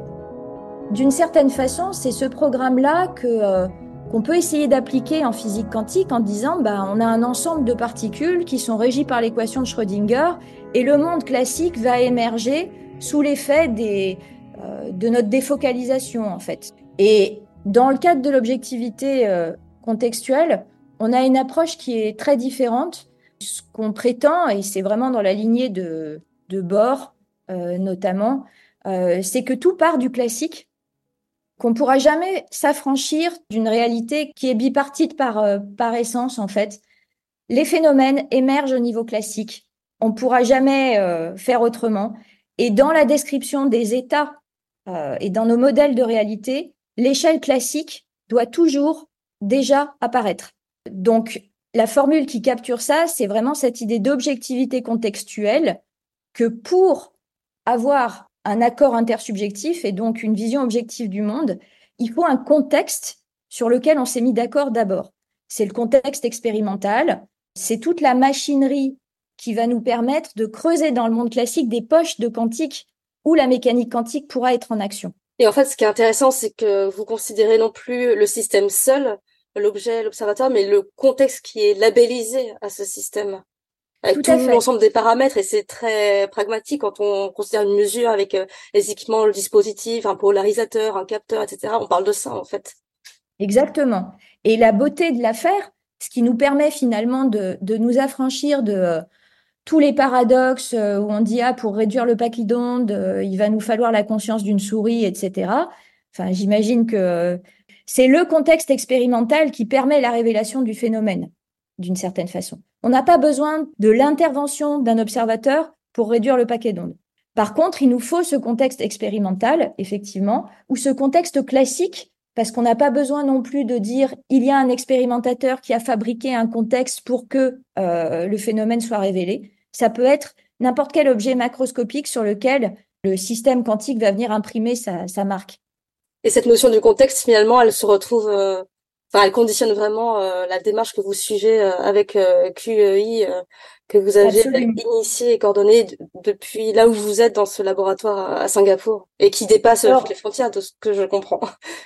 Speaker 7: d'une certaine façon, c'est ce programme-là que euh, qu'on peut essayer d'appliquer en physique quantique en disant bah, on a un ensemble de particules qui sont régies par l'équation de Schrödinger et le monde classique va émerger sous l'effet des, euh, de notre défocalisation en fait. Et dans le cadre de l'objectivité euh, contextuelle, on a une approche qui est très différente. Ce qu'on prétend, et c'est vraiment dans la lignée de, de Bohr euh, notamment, c'est que tout part du classique qu'on pourra jamais s'affranchir d'une réalité qui est bipartite par, euh, par essence, en fait. Les phénomènes émergent au niveau classique. On pourra jamais euh, faire autrement. Et dans la description des états euh, et dans nos modèles de réalité, l'échelle classique doit toujours déjà apparaître. Donc, la formule qui capture ça, c'est vraiment cette idée d'objectivité contextuelle que pour avoir un accord intersubjectif et donc une vision objective du monde, il faut un contexte sur lequel on s'est mis d'accord d'abord. C'est le contexte expérimental, c'est toute la machinerie qui va nous permettre de creuser dans le monde classique des poches de quantique où la mécanique quantique pourra être en action.
Speaker 6: Et en fait, ce qui est intéressant, c'est que vous considérez non plus le système seul, l'objet, l'observateur, mais le contexte qui est labellisé à ce système avec tout, l'ensemble des paramètres et c'est très pragmatique quand on considère une mesure avec euh, les équipements, le dispositif, un polarisateur, un capteur, etc. On parle de ça en fait.
Speaker 7: Exactement. Et la beauté de l'affaire, ce qui nous permet finalement de, de nous affranchir de euh, tous les paradoxes euh, où on dit ah pour réduire le paquet d'ondes, il va nous falloir la conscience d'une souris, etc. Enfin, j'imagine que c'est le contexte expérimental qui permet la révélation du phénomène d'une certaine façon. On n'a pas besoin de l'intervention d'un observateur pour réduire le paquet d'ondes. Par contre, il nous faut ce contexte expérimental, effectivement, ou ce contexte classique, parce qu'on n'a pas besoin non plus de dire il y a un expérimentateur qui a fabriqué un contexte pour que euh, le phénomène soit révélé. Ça peut être n'importe quel objet macroscopique sur lequel le système quantique va venir imprimer sa, marque.
Speaker 6: Et cette notion du contexte, finalement, elle se retrouve euh, elle conditionne vraiment euh, la démarche que vous suivez euh, avec euh, QEI que vous avez initié et coordonné depuis là où vous êtes dans ce laboratoire à, Singapour et qui dépasse les frontières de ce que je comprends.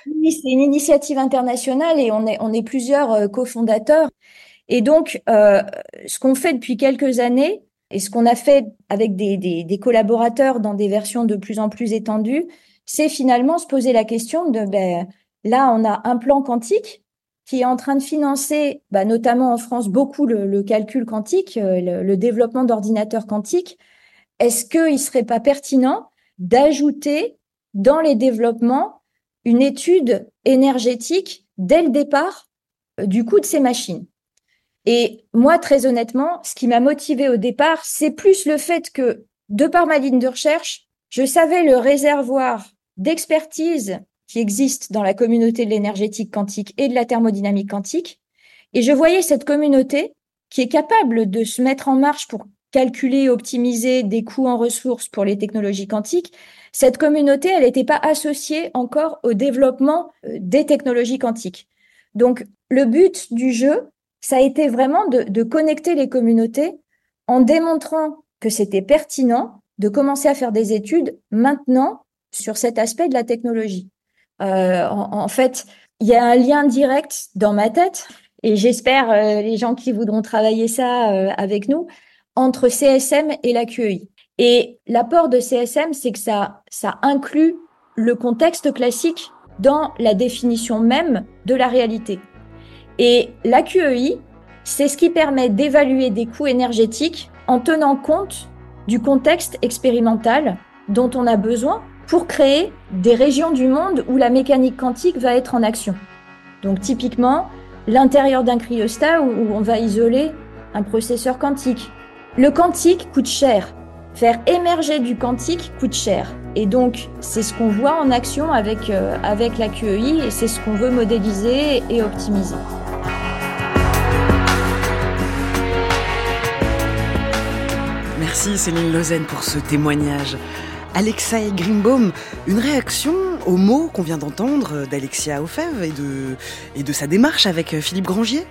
Speaker 7: Oui, c'est une initiative internationale et on est on est plusieurs cofondateurs. Et donc, ce qu'on fait depuis quelques années et ce qu'on a fait avec des, des, des, collaborateurs dans des versions de plus en plus étendues, c'est finalement se poser la question de ben, là, on a un plan quantique qui est en train de financer, bah, notamment en France, beaucoup le, calcul quantique, euh, le, développement d'ordinateurs quantiques, est-ce qu'il ne serait pas pertinent d'ajouter dans les développements une étude énergétique dès le départ euh, du coût de ces machines? Et moi, très honnêtement, ce qui m'a motivé au départ, c'est plus le fait que, de par ma ligne de recherche, je savais le réservoir d'expertise qui existe dans la communauté de l'énergétique quantique et de la thermodynamique quantique. Et je voyais cette communauté qui est capable de se mettre en marche pour calculer, optimiser des coûts en ressources pour les technologies quantiques. Cette communauté, elle n'était pas associée encore au développement euh, des technologies quantiques. Donc, le but du jeu, ça a été vraiment de, de connecter les communautés en démontrant que c'était pertinent de commencer à faire des études maintenant sur cet aspect de la technologie. Euh, en, fait, il y a un lien direct dans ma tête, et j'espère euh, les gens qui voudront travailler ça euh, avec nous, entre CSM et la QEI. Et l'apport de CSM, c'est que ça, ça inclut le contexte classique dans la définition même de la réalité. Et la QEI, c'est ce qui permet d'évaluer des coûts énergétiques en tenant compte du contexte expérimental dont on a besoin pour créer des régions du monde où la mécanique quantique va être en action. Donc typiquement, l'intérieur d'un cryostat où, on va isoler un processeur quantique. Le quantique coûte cher. Faire émerger du quantique coûte cher. Et donc, c'est ce qu'on voit en action avec, euh, avec la QEI et c'est ce qu'on veut modéliser et optimiser.
Speaker 2: Merci Céline Lausanne pour ce témoignage. Alexei Greenbaum, une réaction aux mots qu'on vient d'entendre d'Alexia Ofev et de, et de sa démarche avec Philippe Grangier?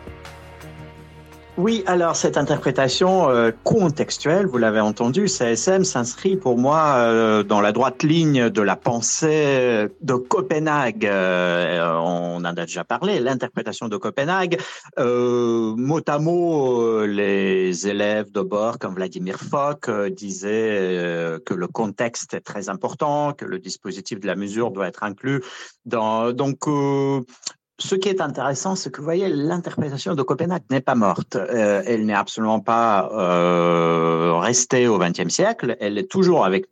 Speaker 4: Oui, alors cette interprétation euh, contextuelle, vous l'avez entendu, CSM s'inscrit pour moi euh, dans la droite ligne de la pensée de Copenhague. Euh, on en a déjà parlé, l'interprétation de Copenhague. mot à mot, les élèves de bord, comme Vladimir Fock, disaient que le contexte est très important, que le dispositif de la mesure doit être inclus. Dans, donc, ce qui est intéressant, c'est que vous voyez, l'interprétation de Copenhague n'est pas morte. Euh, elle n'est absolument pas euh, restée au XXe siècle. Elle est toujours avec.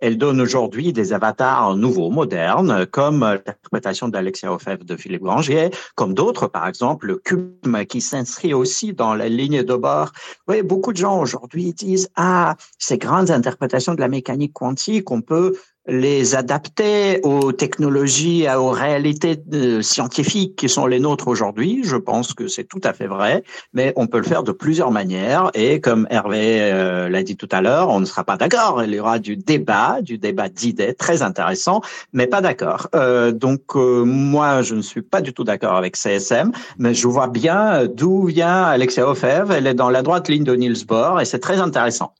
Speaker 4: Elle donne aujourd'hui des avatars nouveaux, modernes, comme l'interprétation d'Alexia Ofev de Philippe Grangier, comme d'autres, par exemple, le CUM, qui s'inscrit aussi dans la ligne de bord. Vous voyez, beaucoup de gens aujourd'hui disent, ah, ces grandes interprétations de la mécanique quantique, on peut les adapter aux technologies, aux réalités euh, scientifiques qui sont les nôtres aujourd'hui. Je pense que c'est tout à fait vrai, mais on peut le faire de plusieurs manières. Et comme Hervé euh, l'a dit tout à l'heure, on ne sera pas d'accord. Il y aura du débat, du débat d'idées très intéressant, mais pas d'accord. Euh, donc moi, je ne suis pas du tout d'accord avec CSM, mais je vois bien d'où vient Alexia Ofev. Elle est dans la droite ligne de Niels Bohr et c'est très intéressant.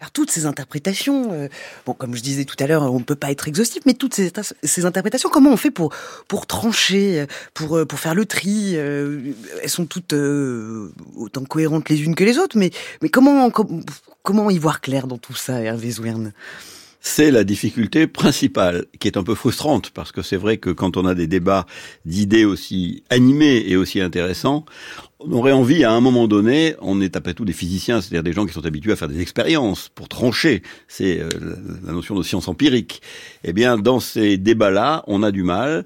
Speaker 2: Alors toutes ces interprétations, euh, bon comme je disais tout à l'heure, on ne peut pas être exhaustif, mais toutes ces, interprétations, comment on fait pour pour trancher, pour euh, pour faire le tri euh, Elles sont toutes autant cohérentes les unes que les autres, mais mais comment comment y voir clair dans tout ça, Hervé Zwern
Speaker 5: c'est la difficulté principale, qui est un peu frustrante, parce que c'est vrai que quand on a des débats d'idées aussi animés et aussi intéressants, on aurait envie, à un moment donné, on est après tout des physiciens, c'est-à-dire des gens qui sont habitués à faire des expériences pour trancher. C'est euh, la notion de science empirique. Eh bien, dans ces débats-là, on a du mal.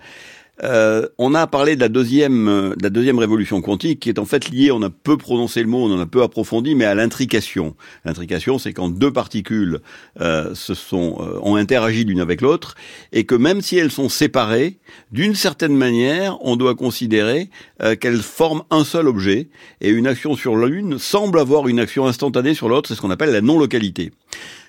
Speaker 5: Euh, on a parlé de la deuxième, de la deuxième révolution quantique, qui est en fait liée, on a peu prononcé le mot, on en a peu approfondi, mais à l'intrication. L'intrication, c'est quand deux particules euh, se sont, euh, ont interagi l'une avec l'autre, et que même si elles sont séparées, d'une certaine manière, on doit considérer euh, qu'elles forment un seul objet, et une action sur l'une semble avoir une action instantanée sur l'autre, c'est ce qu'on appelle la non-localité.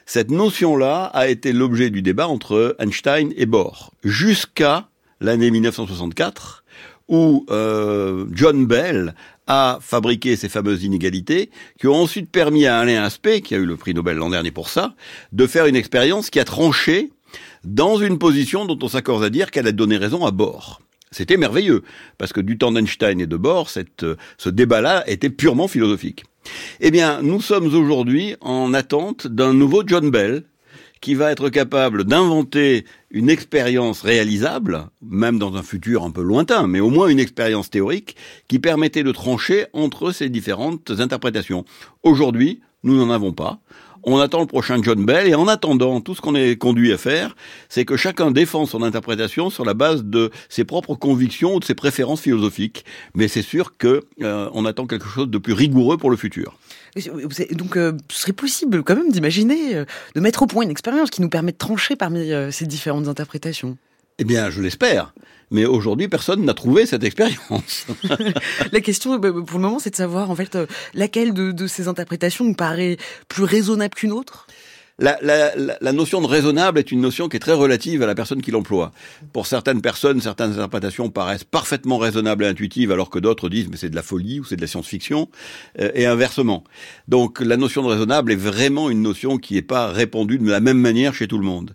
Speaker 5: Cette notion-là a été l'objet du débat entre Einstein et Bohr, jusqu'à l'année 1964, où euh, John Bell a fabriqué ces fameuses inégalités, qui ont ensuite permis à Alain Aspect, qui a eu le prix Nobel l'an dernier pour ça, de faire une expérience qui a tranché dans une position dont on s'accorde à dire qu'elle a donné raison à Bohr. C'était merveilleux, parce que du temps d'Einstein et de Bohr, cette, ce débat-là était purement philosophique. Eh bien, nous sommes aujourd'hui en attente d'un nouveau John Bell, qui va être capable d'inventer une expérience réalisable, même dans un futur un peu lointain, mais au moins une expérience théorique, qui permettait de trancher entre ces différentes interprétations. Aujourd'hui, nous n'en avons pas. On attend le prochain John Bell et en attendant, tout ce qu'on est conduit à faire, c'est que chacun défend son interprétation sur la base de ses propres convictions ou de ses préférences philosophiques. Mais c'est sûr que euh, on attend quelque chose de plus rigoureux pour le futur.
Speaker 2: Donc, euh, ce serait possible quand même d'imaginer, euh, de mettre au point une expérience qui nous permet de trancher parmi euh, ces différentes interprétations.
Speaker 5: Eh bien, je l'espère. Mais aujourd'hui, personne n'a trouvé cette expérience.
Speaker 2: la question, bah, pour le moment, c'est de savoir, en fait, laquelle de ces interprétations nous paraît plus raisonnable qu'une autre?
Speaker 5: La, notion de raisonnable est une notion qui est très relative à la personne qui l'emploie. Pour certaines personnes, certaines interprétations paraissent parfaitement raisonnables et intuitives, alors que d'autres disent mais c'est de la folie ou c'est de la science-fiction, euh, et inversement. Donc la notion de raisonnable est vraiment une notion qui n'est pas répandue de la même manière chez tout le monde.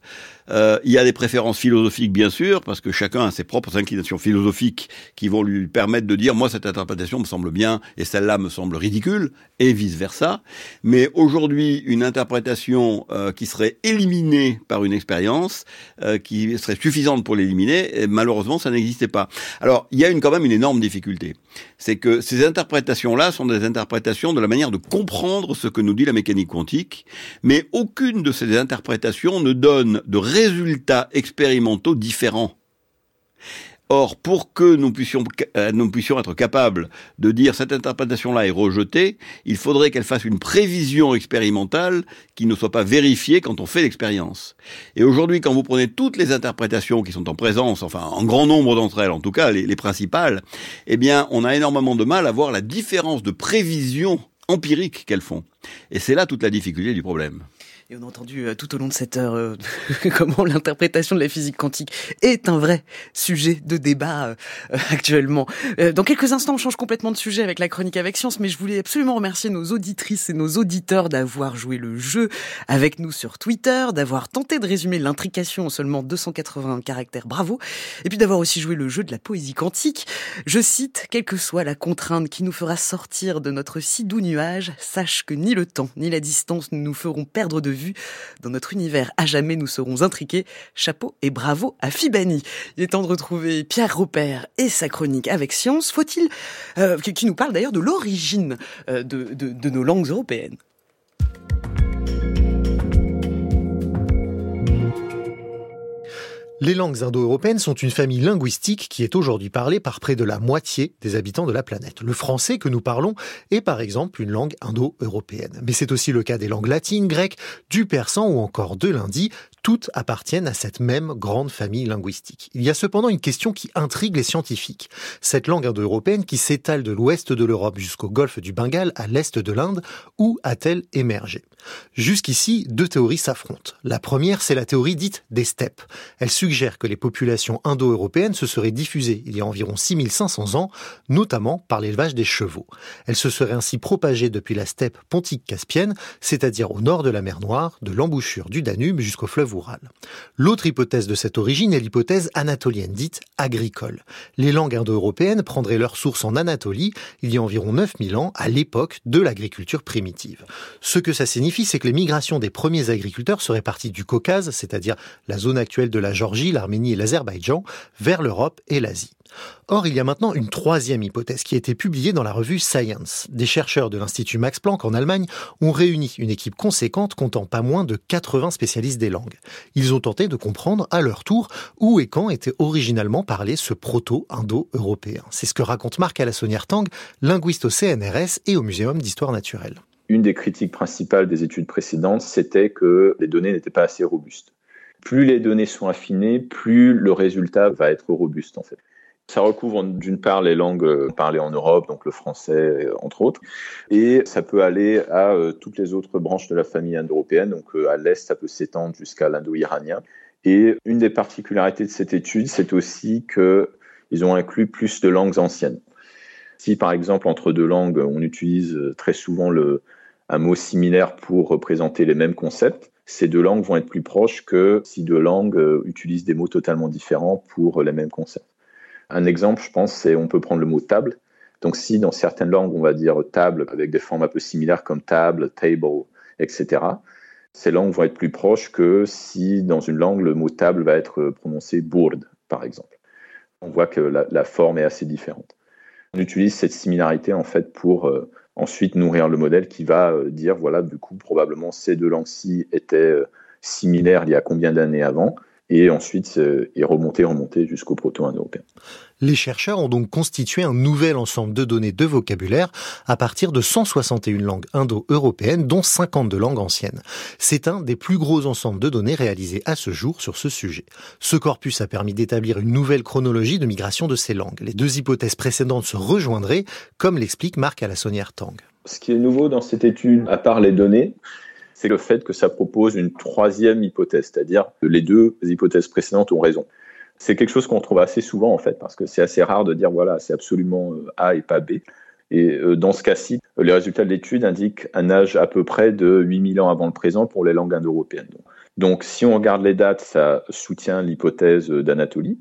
Speaker 5: Euh, il y a des préférences philosophiques, bien sûr, parce que chacun a ses propres inclinations philosophiques qui vont lui permettre de dire, moi, cette interprétation me semble bien et celle-là me semble ridicule, et vice-versa. Mais aujourd'hui, une interprétation euh, qui serait éliminée par une expérience, euh, qui serait suffisante pour l'éliminer, malheureusement, ça n'existait pas. Alors, il y a une, quand même une énorme difficulté. C'est que ces interprétations-là sont des interprétations de la manière de comprendre ce que nous dit la mécanique quantique, mais aucune de ces interprétations ne donne de résultats expérimentaux différents. Or, pour que nous puissions, euh, nous puissions être capables de dire cette interprétation-là est rejetée, il faudrait qu'elle fasse une prévision expérimentale qui ne soit pas vérifiée quand on fait l'expérience. Et aujourd'hui, quand vous prenez toutes les interprétations qui sont en présence, enfin en grand nombre d'entre elles, en tout cas les, les principales, eh bien, on a énormément de mal à voir la différence de prévision empirique qu'elles font. Et c'est là toute la difficulté du problème.
Speaker 2: Et on a entendu euh, tout au long de cette heure euh, comment l'interprétation de la physique quantique est un vrai sujet de débat euh, actuellement. dans quelques instants, on change complètement de sujet avec la chronique avec science, mais je voulais absolument remercier nos auditrices et nos auditeurs d'avoir joué le jeu avec nous sur Twitter, d'avoir tenté de résumer l'intrication en seulement 280 caractères, bravo, et puis d'avoir aussi joué le jeu de la poésie quantique. Je cite, quelle que soit la contrainte qui nous fera sortir de notre si doux nuage, sache que ni le temps ni la distance ne nous feront perdre de dans notre univers, à jamais nous serons intriqués. Chapeau et bravo à Fibani. Il est temps de retrouver Pierre Robert et sa chronique avec science. Faut-il, euh, qui nous parle d'ailleurs de l'origine euh, de, de nos langues européennes.
Speaker 8: Les langues indo-européennes sont une famille linguistique qui est aujourd'hui parlée par près de la moitié des habitants de la planète. Le français que nous parlons est par exemple une langue indo-européenne. Mais c'est aussi le cas des langues latines, grecques, du persan ou encore de l'hindi, toutes appartiennent à cette même grande famille linguistique. Il y a cependant une question qui intrigue les scientifiques. Cette langue indo-européenne qui s'étale de l'ouest de l'Europe jusqu'au golfe du Bengale à l'est de l'Inde, où a-t-elle émergé? Jusqu'ici, deux théories s'affrontent. La première, c'est la théorie dite des steppes. Suggère que les populations indo-européennes se seraient diffusées il y a environ 6500 ans, notamment par l'élevage des chevaux. Elles se seraient ainsi propagées depuis la steppe pontique caspienne, c'est-à-dire au nord de la mer Noire, de l'embouchure du Danube jusqu'au fleuve L'autre hypothèse de cette origine est l'hypothèse anatolienne, dite agricole. Les langues indo-européennes prendraient leur source en Anatolie il y a environ 9000 ans, à l'époque de l'agriculture primitive. Ce que ça signifie, c'est que les migrations des premiers agriculteurs seraient parties du Caucase, c'est-à-dire la zone actuelle de la Géorgie, l'Arménie et l'Azerbaïdjan, vers l'Europe et l'Asie. Or, il y a maintenant une troisième hypothèse qui a été publiée dans la revue Science. Des chercheurs de l'Institut Max Planck en Allemagne ont réuni une équipe conséquente comptant pas moins de 80 spécialistes des langues. Ils ont tenté de comprendre à leur tour où et quand était originalement parlé ce proto-indo-européen. C'est ce que raconte Marc Alassonière-Tang, linguiste au CNRS et au Muséum d'histoire naturelle.
Speaker 9: Une des critiques principales des études précédentes, c'était que les données n'étaient pas assez robustes. Plus les données sont affinées, plus le résultat va être robuste. Ça recouvre d'une part les langues euh, parlées en Europe, donc le français euh, entre autres, et ça peut aller à euh, toutes les autres branches de la famille indo-européenne. Donc à l'est, ça peut s'étendre jusqu'à l'indo-iranien. Et une des particularités de cette étude, c'est aussi qu'ils ont inclus plus de langues anciennes. Si par exemple entre deux langues, on utilise très souvent le, un mot similaire pour représenter les mêmes concepts, ces deux langues vont être plus proches que si deux langues utilisent des mots totalement différents pour les mêmes concepts. Un exemple, je pense, c'est on peut prendre le mot table. Donc si dans certaines langues, on va dire table avec des formes un peu similaires comme table, table, etc., ces langues vont être plus proches que si dans une langue, le mot table va être prononcé bourde, par exemple. On voit que la, forme est assez différente. On utilise cette similarité en fait pour euh, ensuite nourrir le modèle qui va euh, dire voilà du coup probablement ces deux langues-ci étaient euh, similaires il y a combien d'années avant et ensuite est remonté, remonté jusqu'au proto-indo-européen.
Speaker 8: Les chercheurs ont donc constitué un nouvel ensemble de données de vocabulaire à partir de 161 langues indo-européennes, dont 52 langues anciennes. C'est un des plus gros ensembles de données réalisés à ce jour sur ce sujet. Ce corpus a permis d'établir une nouvelle chronologie de migration de ces langues. Les deux hypothèses précédentes se rejoindraient, comme l'explique Marc Alassonière-Tang.
Speaker 9: Ce qui est nouveau dans cette étude, à part les données, c'est le fait que ça propose une troisième hypothèse, c'est-à-dire que les deux hypothèses précédentes ont raison. C'est quelque chose qu'on trouve assez souvent en fait, parce que c'est assez rare de dire voilà, c'est absolument euh, A et pas B. Et euh, dans ce cas-ci, les résultats de l'étude indiquent un âge à peu près de 8000 ans avant le présent pour les langues indo-européennes. Donc si on regarde les dates, ça soutient l'hypothèse d'Anatolie.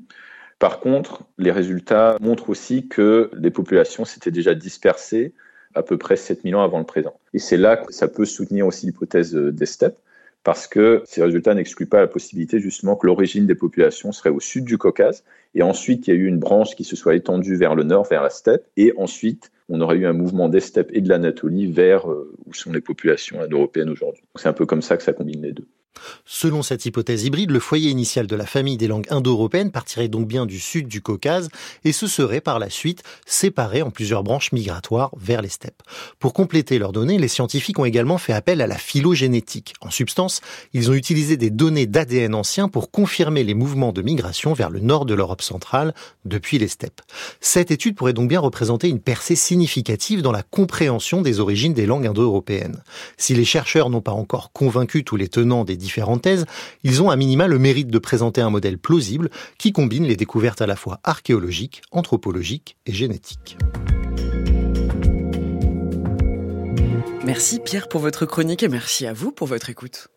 Speaker 9: Par contre, les résultats montrent aussi que les populations s'étaient déjà dispersées à peu près 7000 ans avant le présent. Et c'est là que ça peut soutenir aussi l'hypothèse des steppes, parce que ces résultats n'excluent pas la possibilité justement que l'origine des populations serait au sud du Caucase, et ensuite il y a eu une branche qui se soit étendue vers le nord, vers la steppe, et ensuite on aurait eu un mouvement des steppes et de l'Anatolie vers euh, où sont les populations indo-européennes aujourd'hui. C'est un peu comme ça que ça combine les deux.
Speaker 8: Selon cette hypothèse hybride, le foyer initial de la famille des langues indo-européennes partirait donc bien du sud du Caucase et se serait par la suite séparé en plusieurs branches migratoires vers les steppes. Pour compléter leurs données, les scientifiques ont également fait appel à la phylogénétique. En substance, ils ont utilisé des données d'ADN anciens pour confirmer les mouvements de migration vers le nord de l'Europe centrale depuis les steppes. Cette étude pourrait donc bien représenter une percée significative dans la compréhension des origines des langues indo-européennes. Si les chercheurs n'ont pas encore convaincu tous les tenants des différentes thèses, ils ont à minima le mérite de présenter un modèle plausible qui combine les découvertes à la fois archéologiques, anthropologiques et génétiques.
Speaker 2: Merci Pierre pour votre chronique et merci à vous pour votre écoute.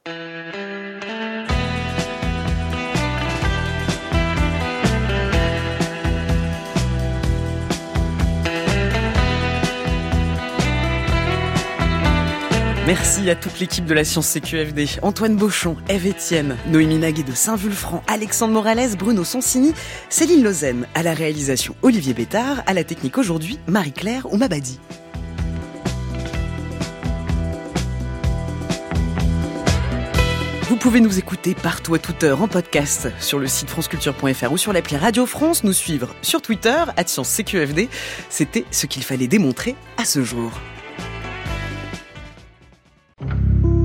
Speaker 2: Merci à toute l'équipe de la Science CQFD, Antoine Beauchamp, Eve Etienne, Noémie Naguet de Saint-Vulfranc, Alexandre Morales, Bruno Sonsini, Céline Lausanne, à la réalisation Olivier Bétard, à la technique aujourd'hui Marie-Claire Oumabadi. Vous pouvez nous écouter partout à toute heure en podcast sur le site franceculture.fr ou sur l'appli Radio France, nous suivre sur Twitter, CQFD. C'était ce qu'il fallait démontrer à ce jour.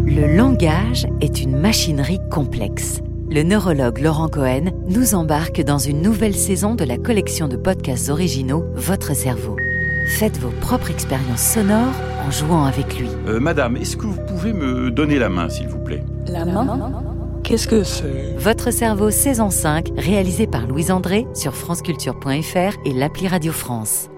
Speaker 10: Le langage est une machinerie complexe. Le neurologue Laurent Cohen nous embarque dans une nouvelle saison de la collection de podcasts originaux Votre cerveau. Faites vos propres expériences sonores en jouant avec lui.
Speaker 11: Euh, madame, est-ce que vous pouvez me donner la main, s'il vous plaît?
Speaker 10: La main? Qu'est-ce que c'est? Votre cerveau saison 5, réalisé par Louise André sur franceculture.fr et l'appli Radio France.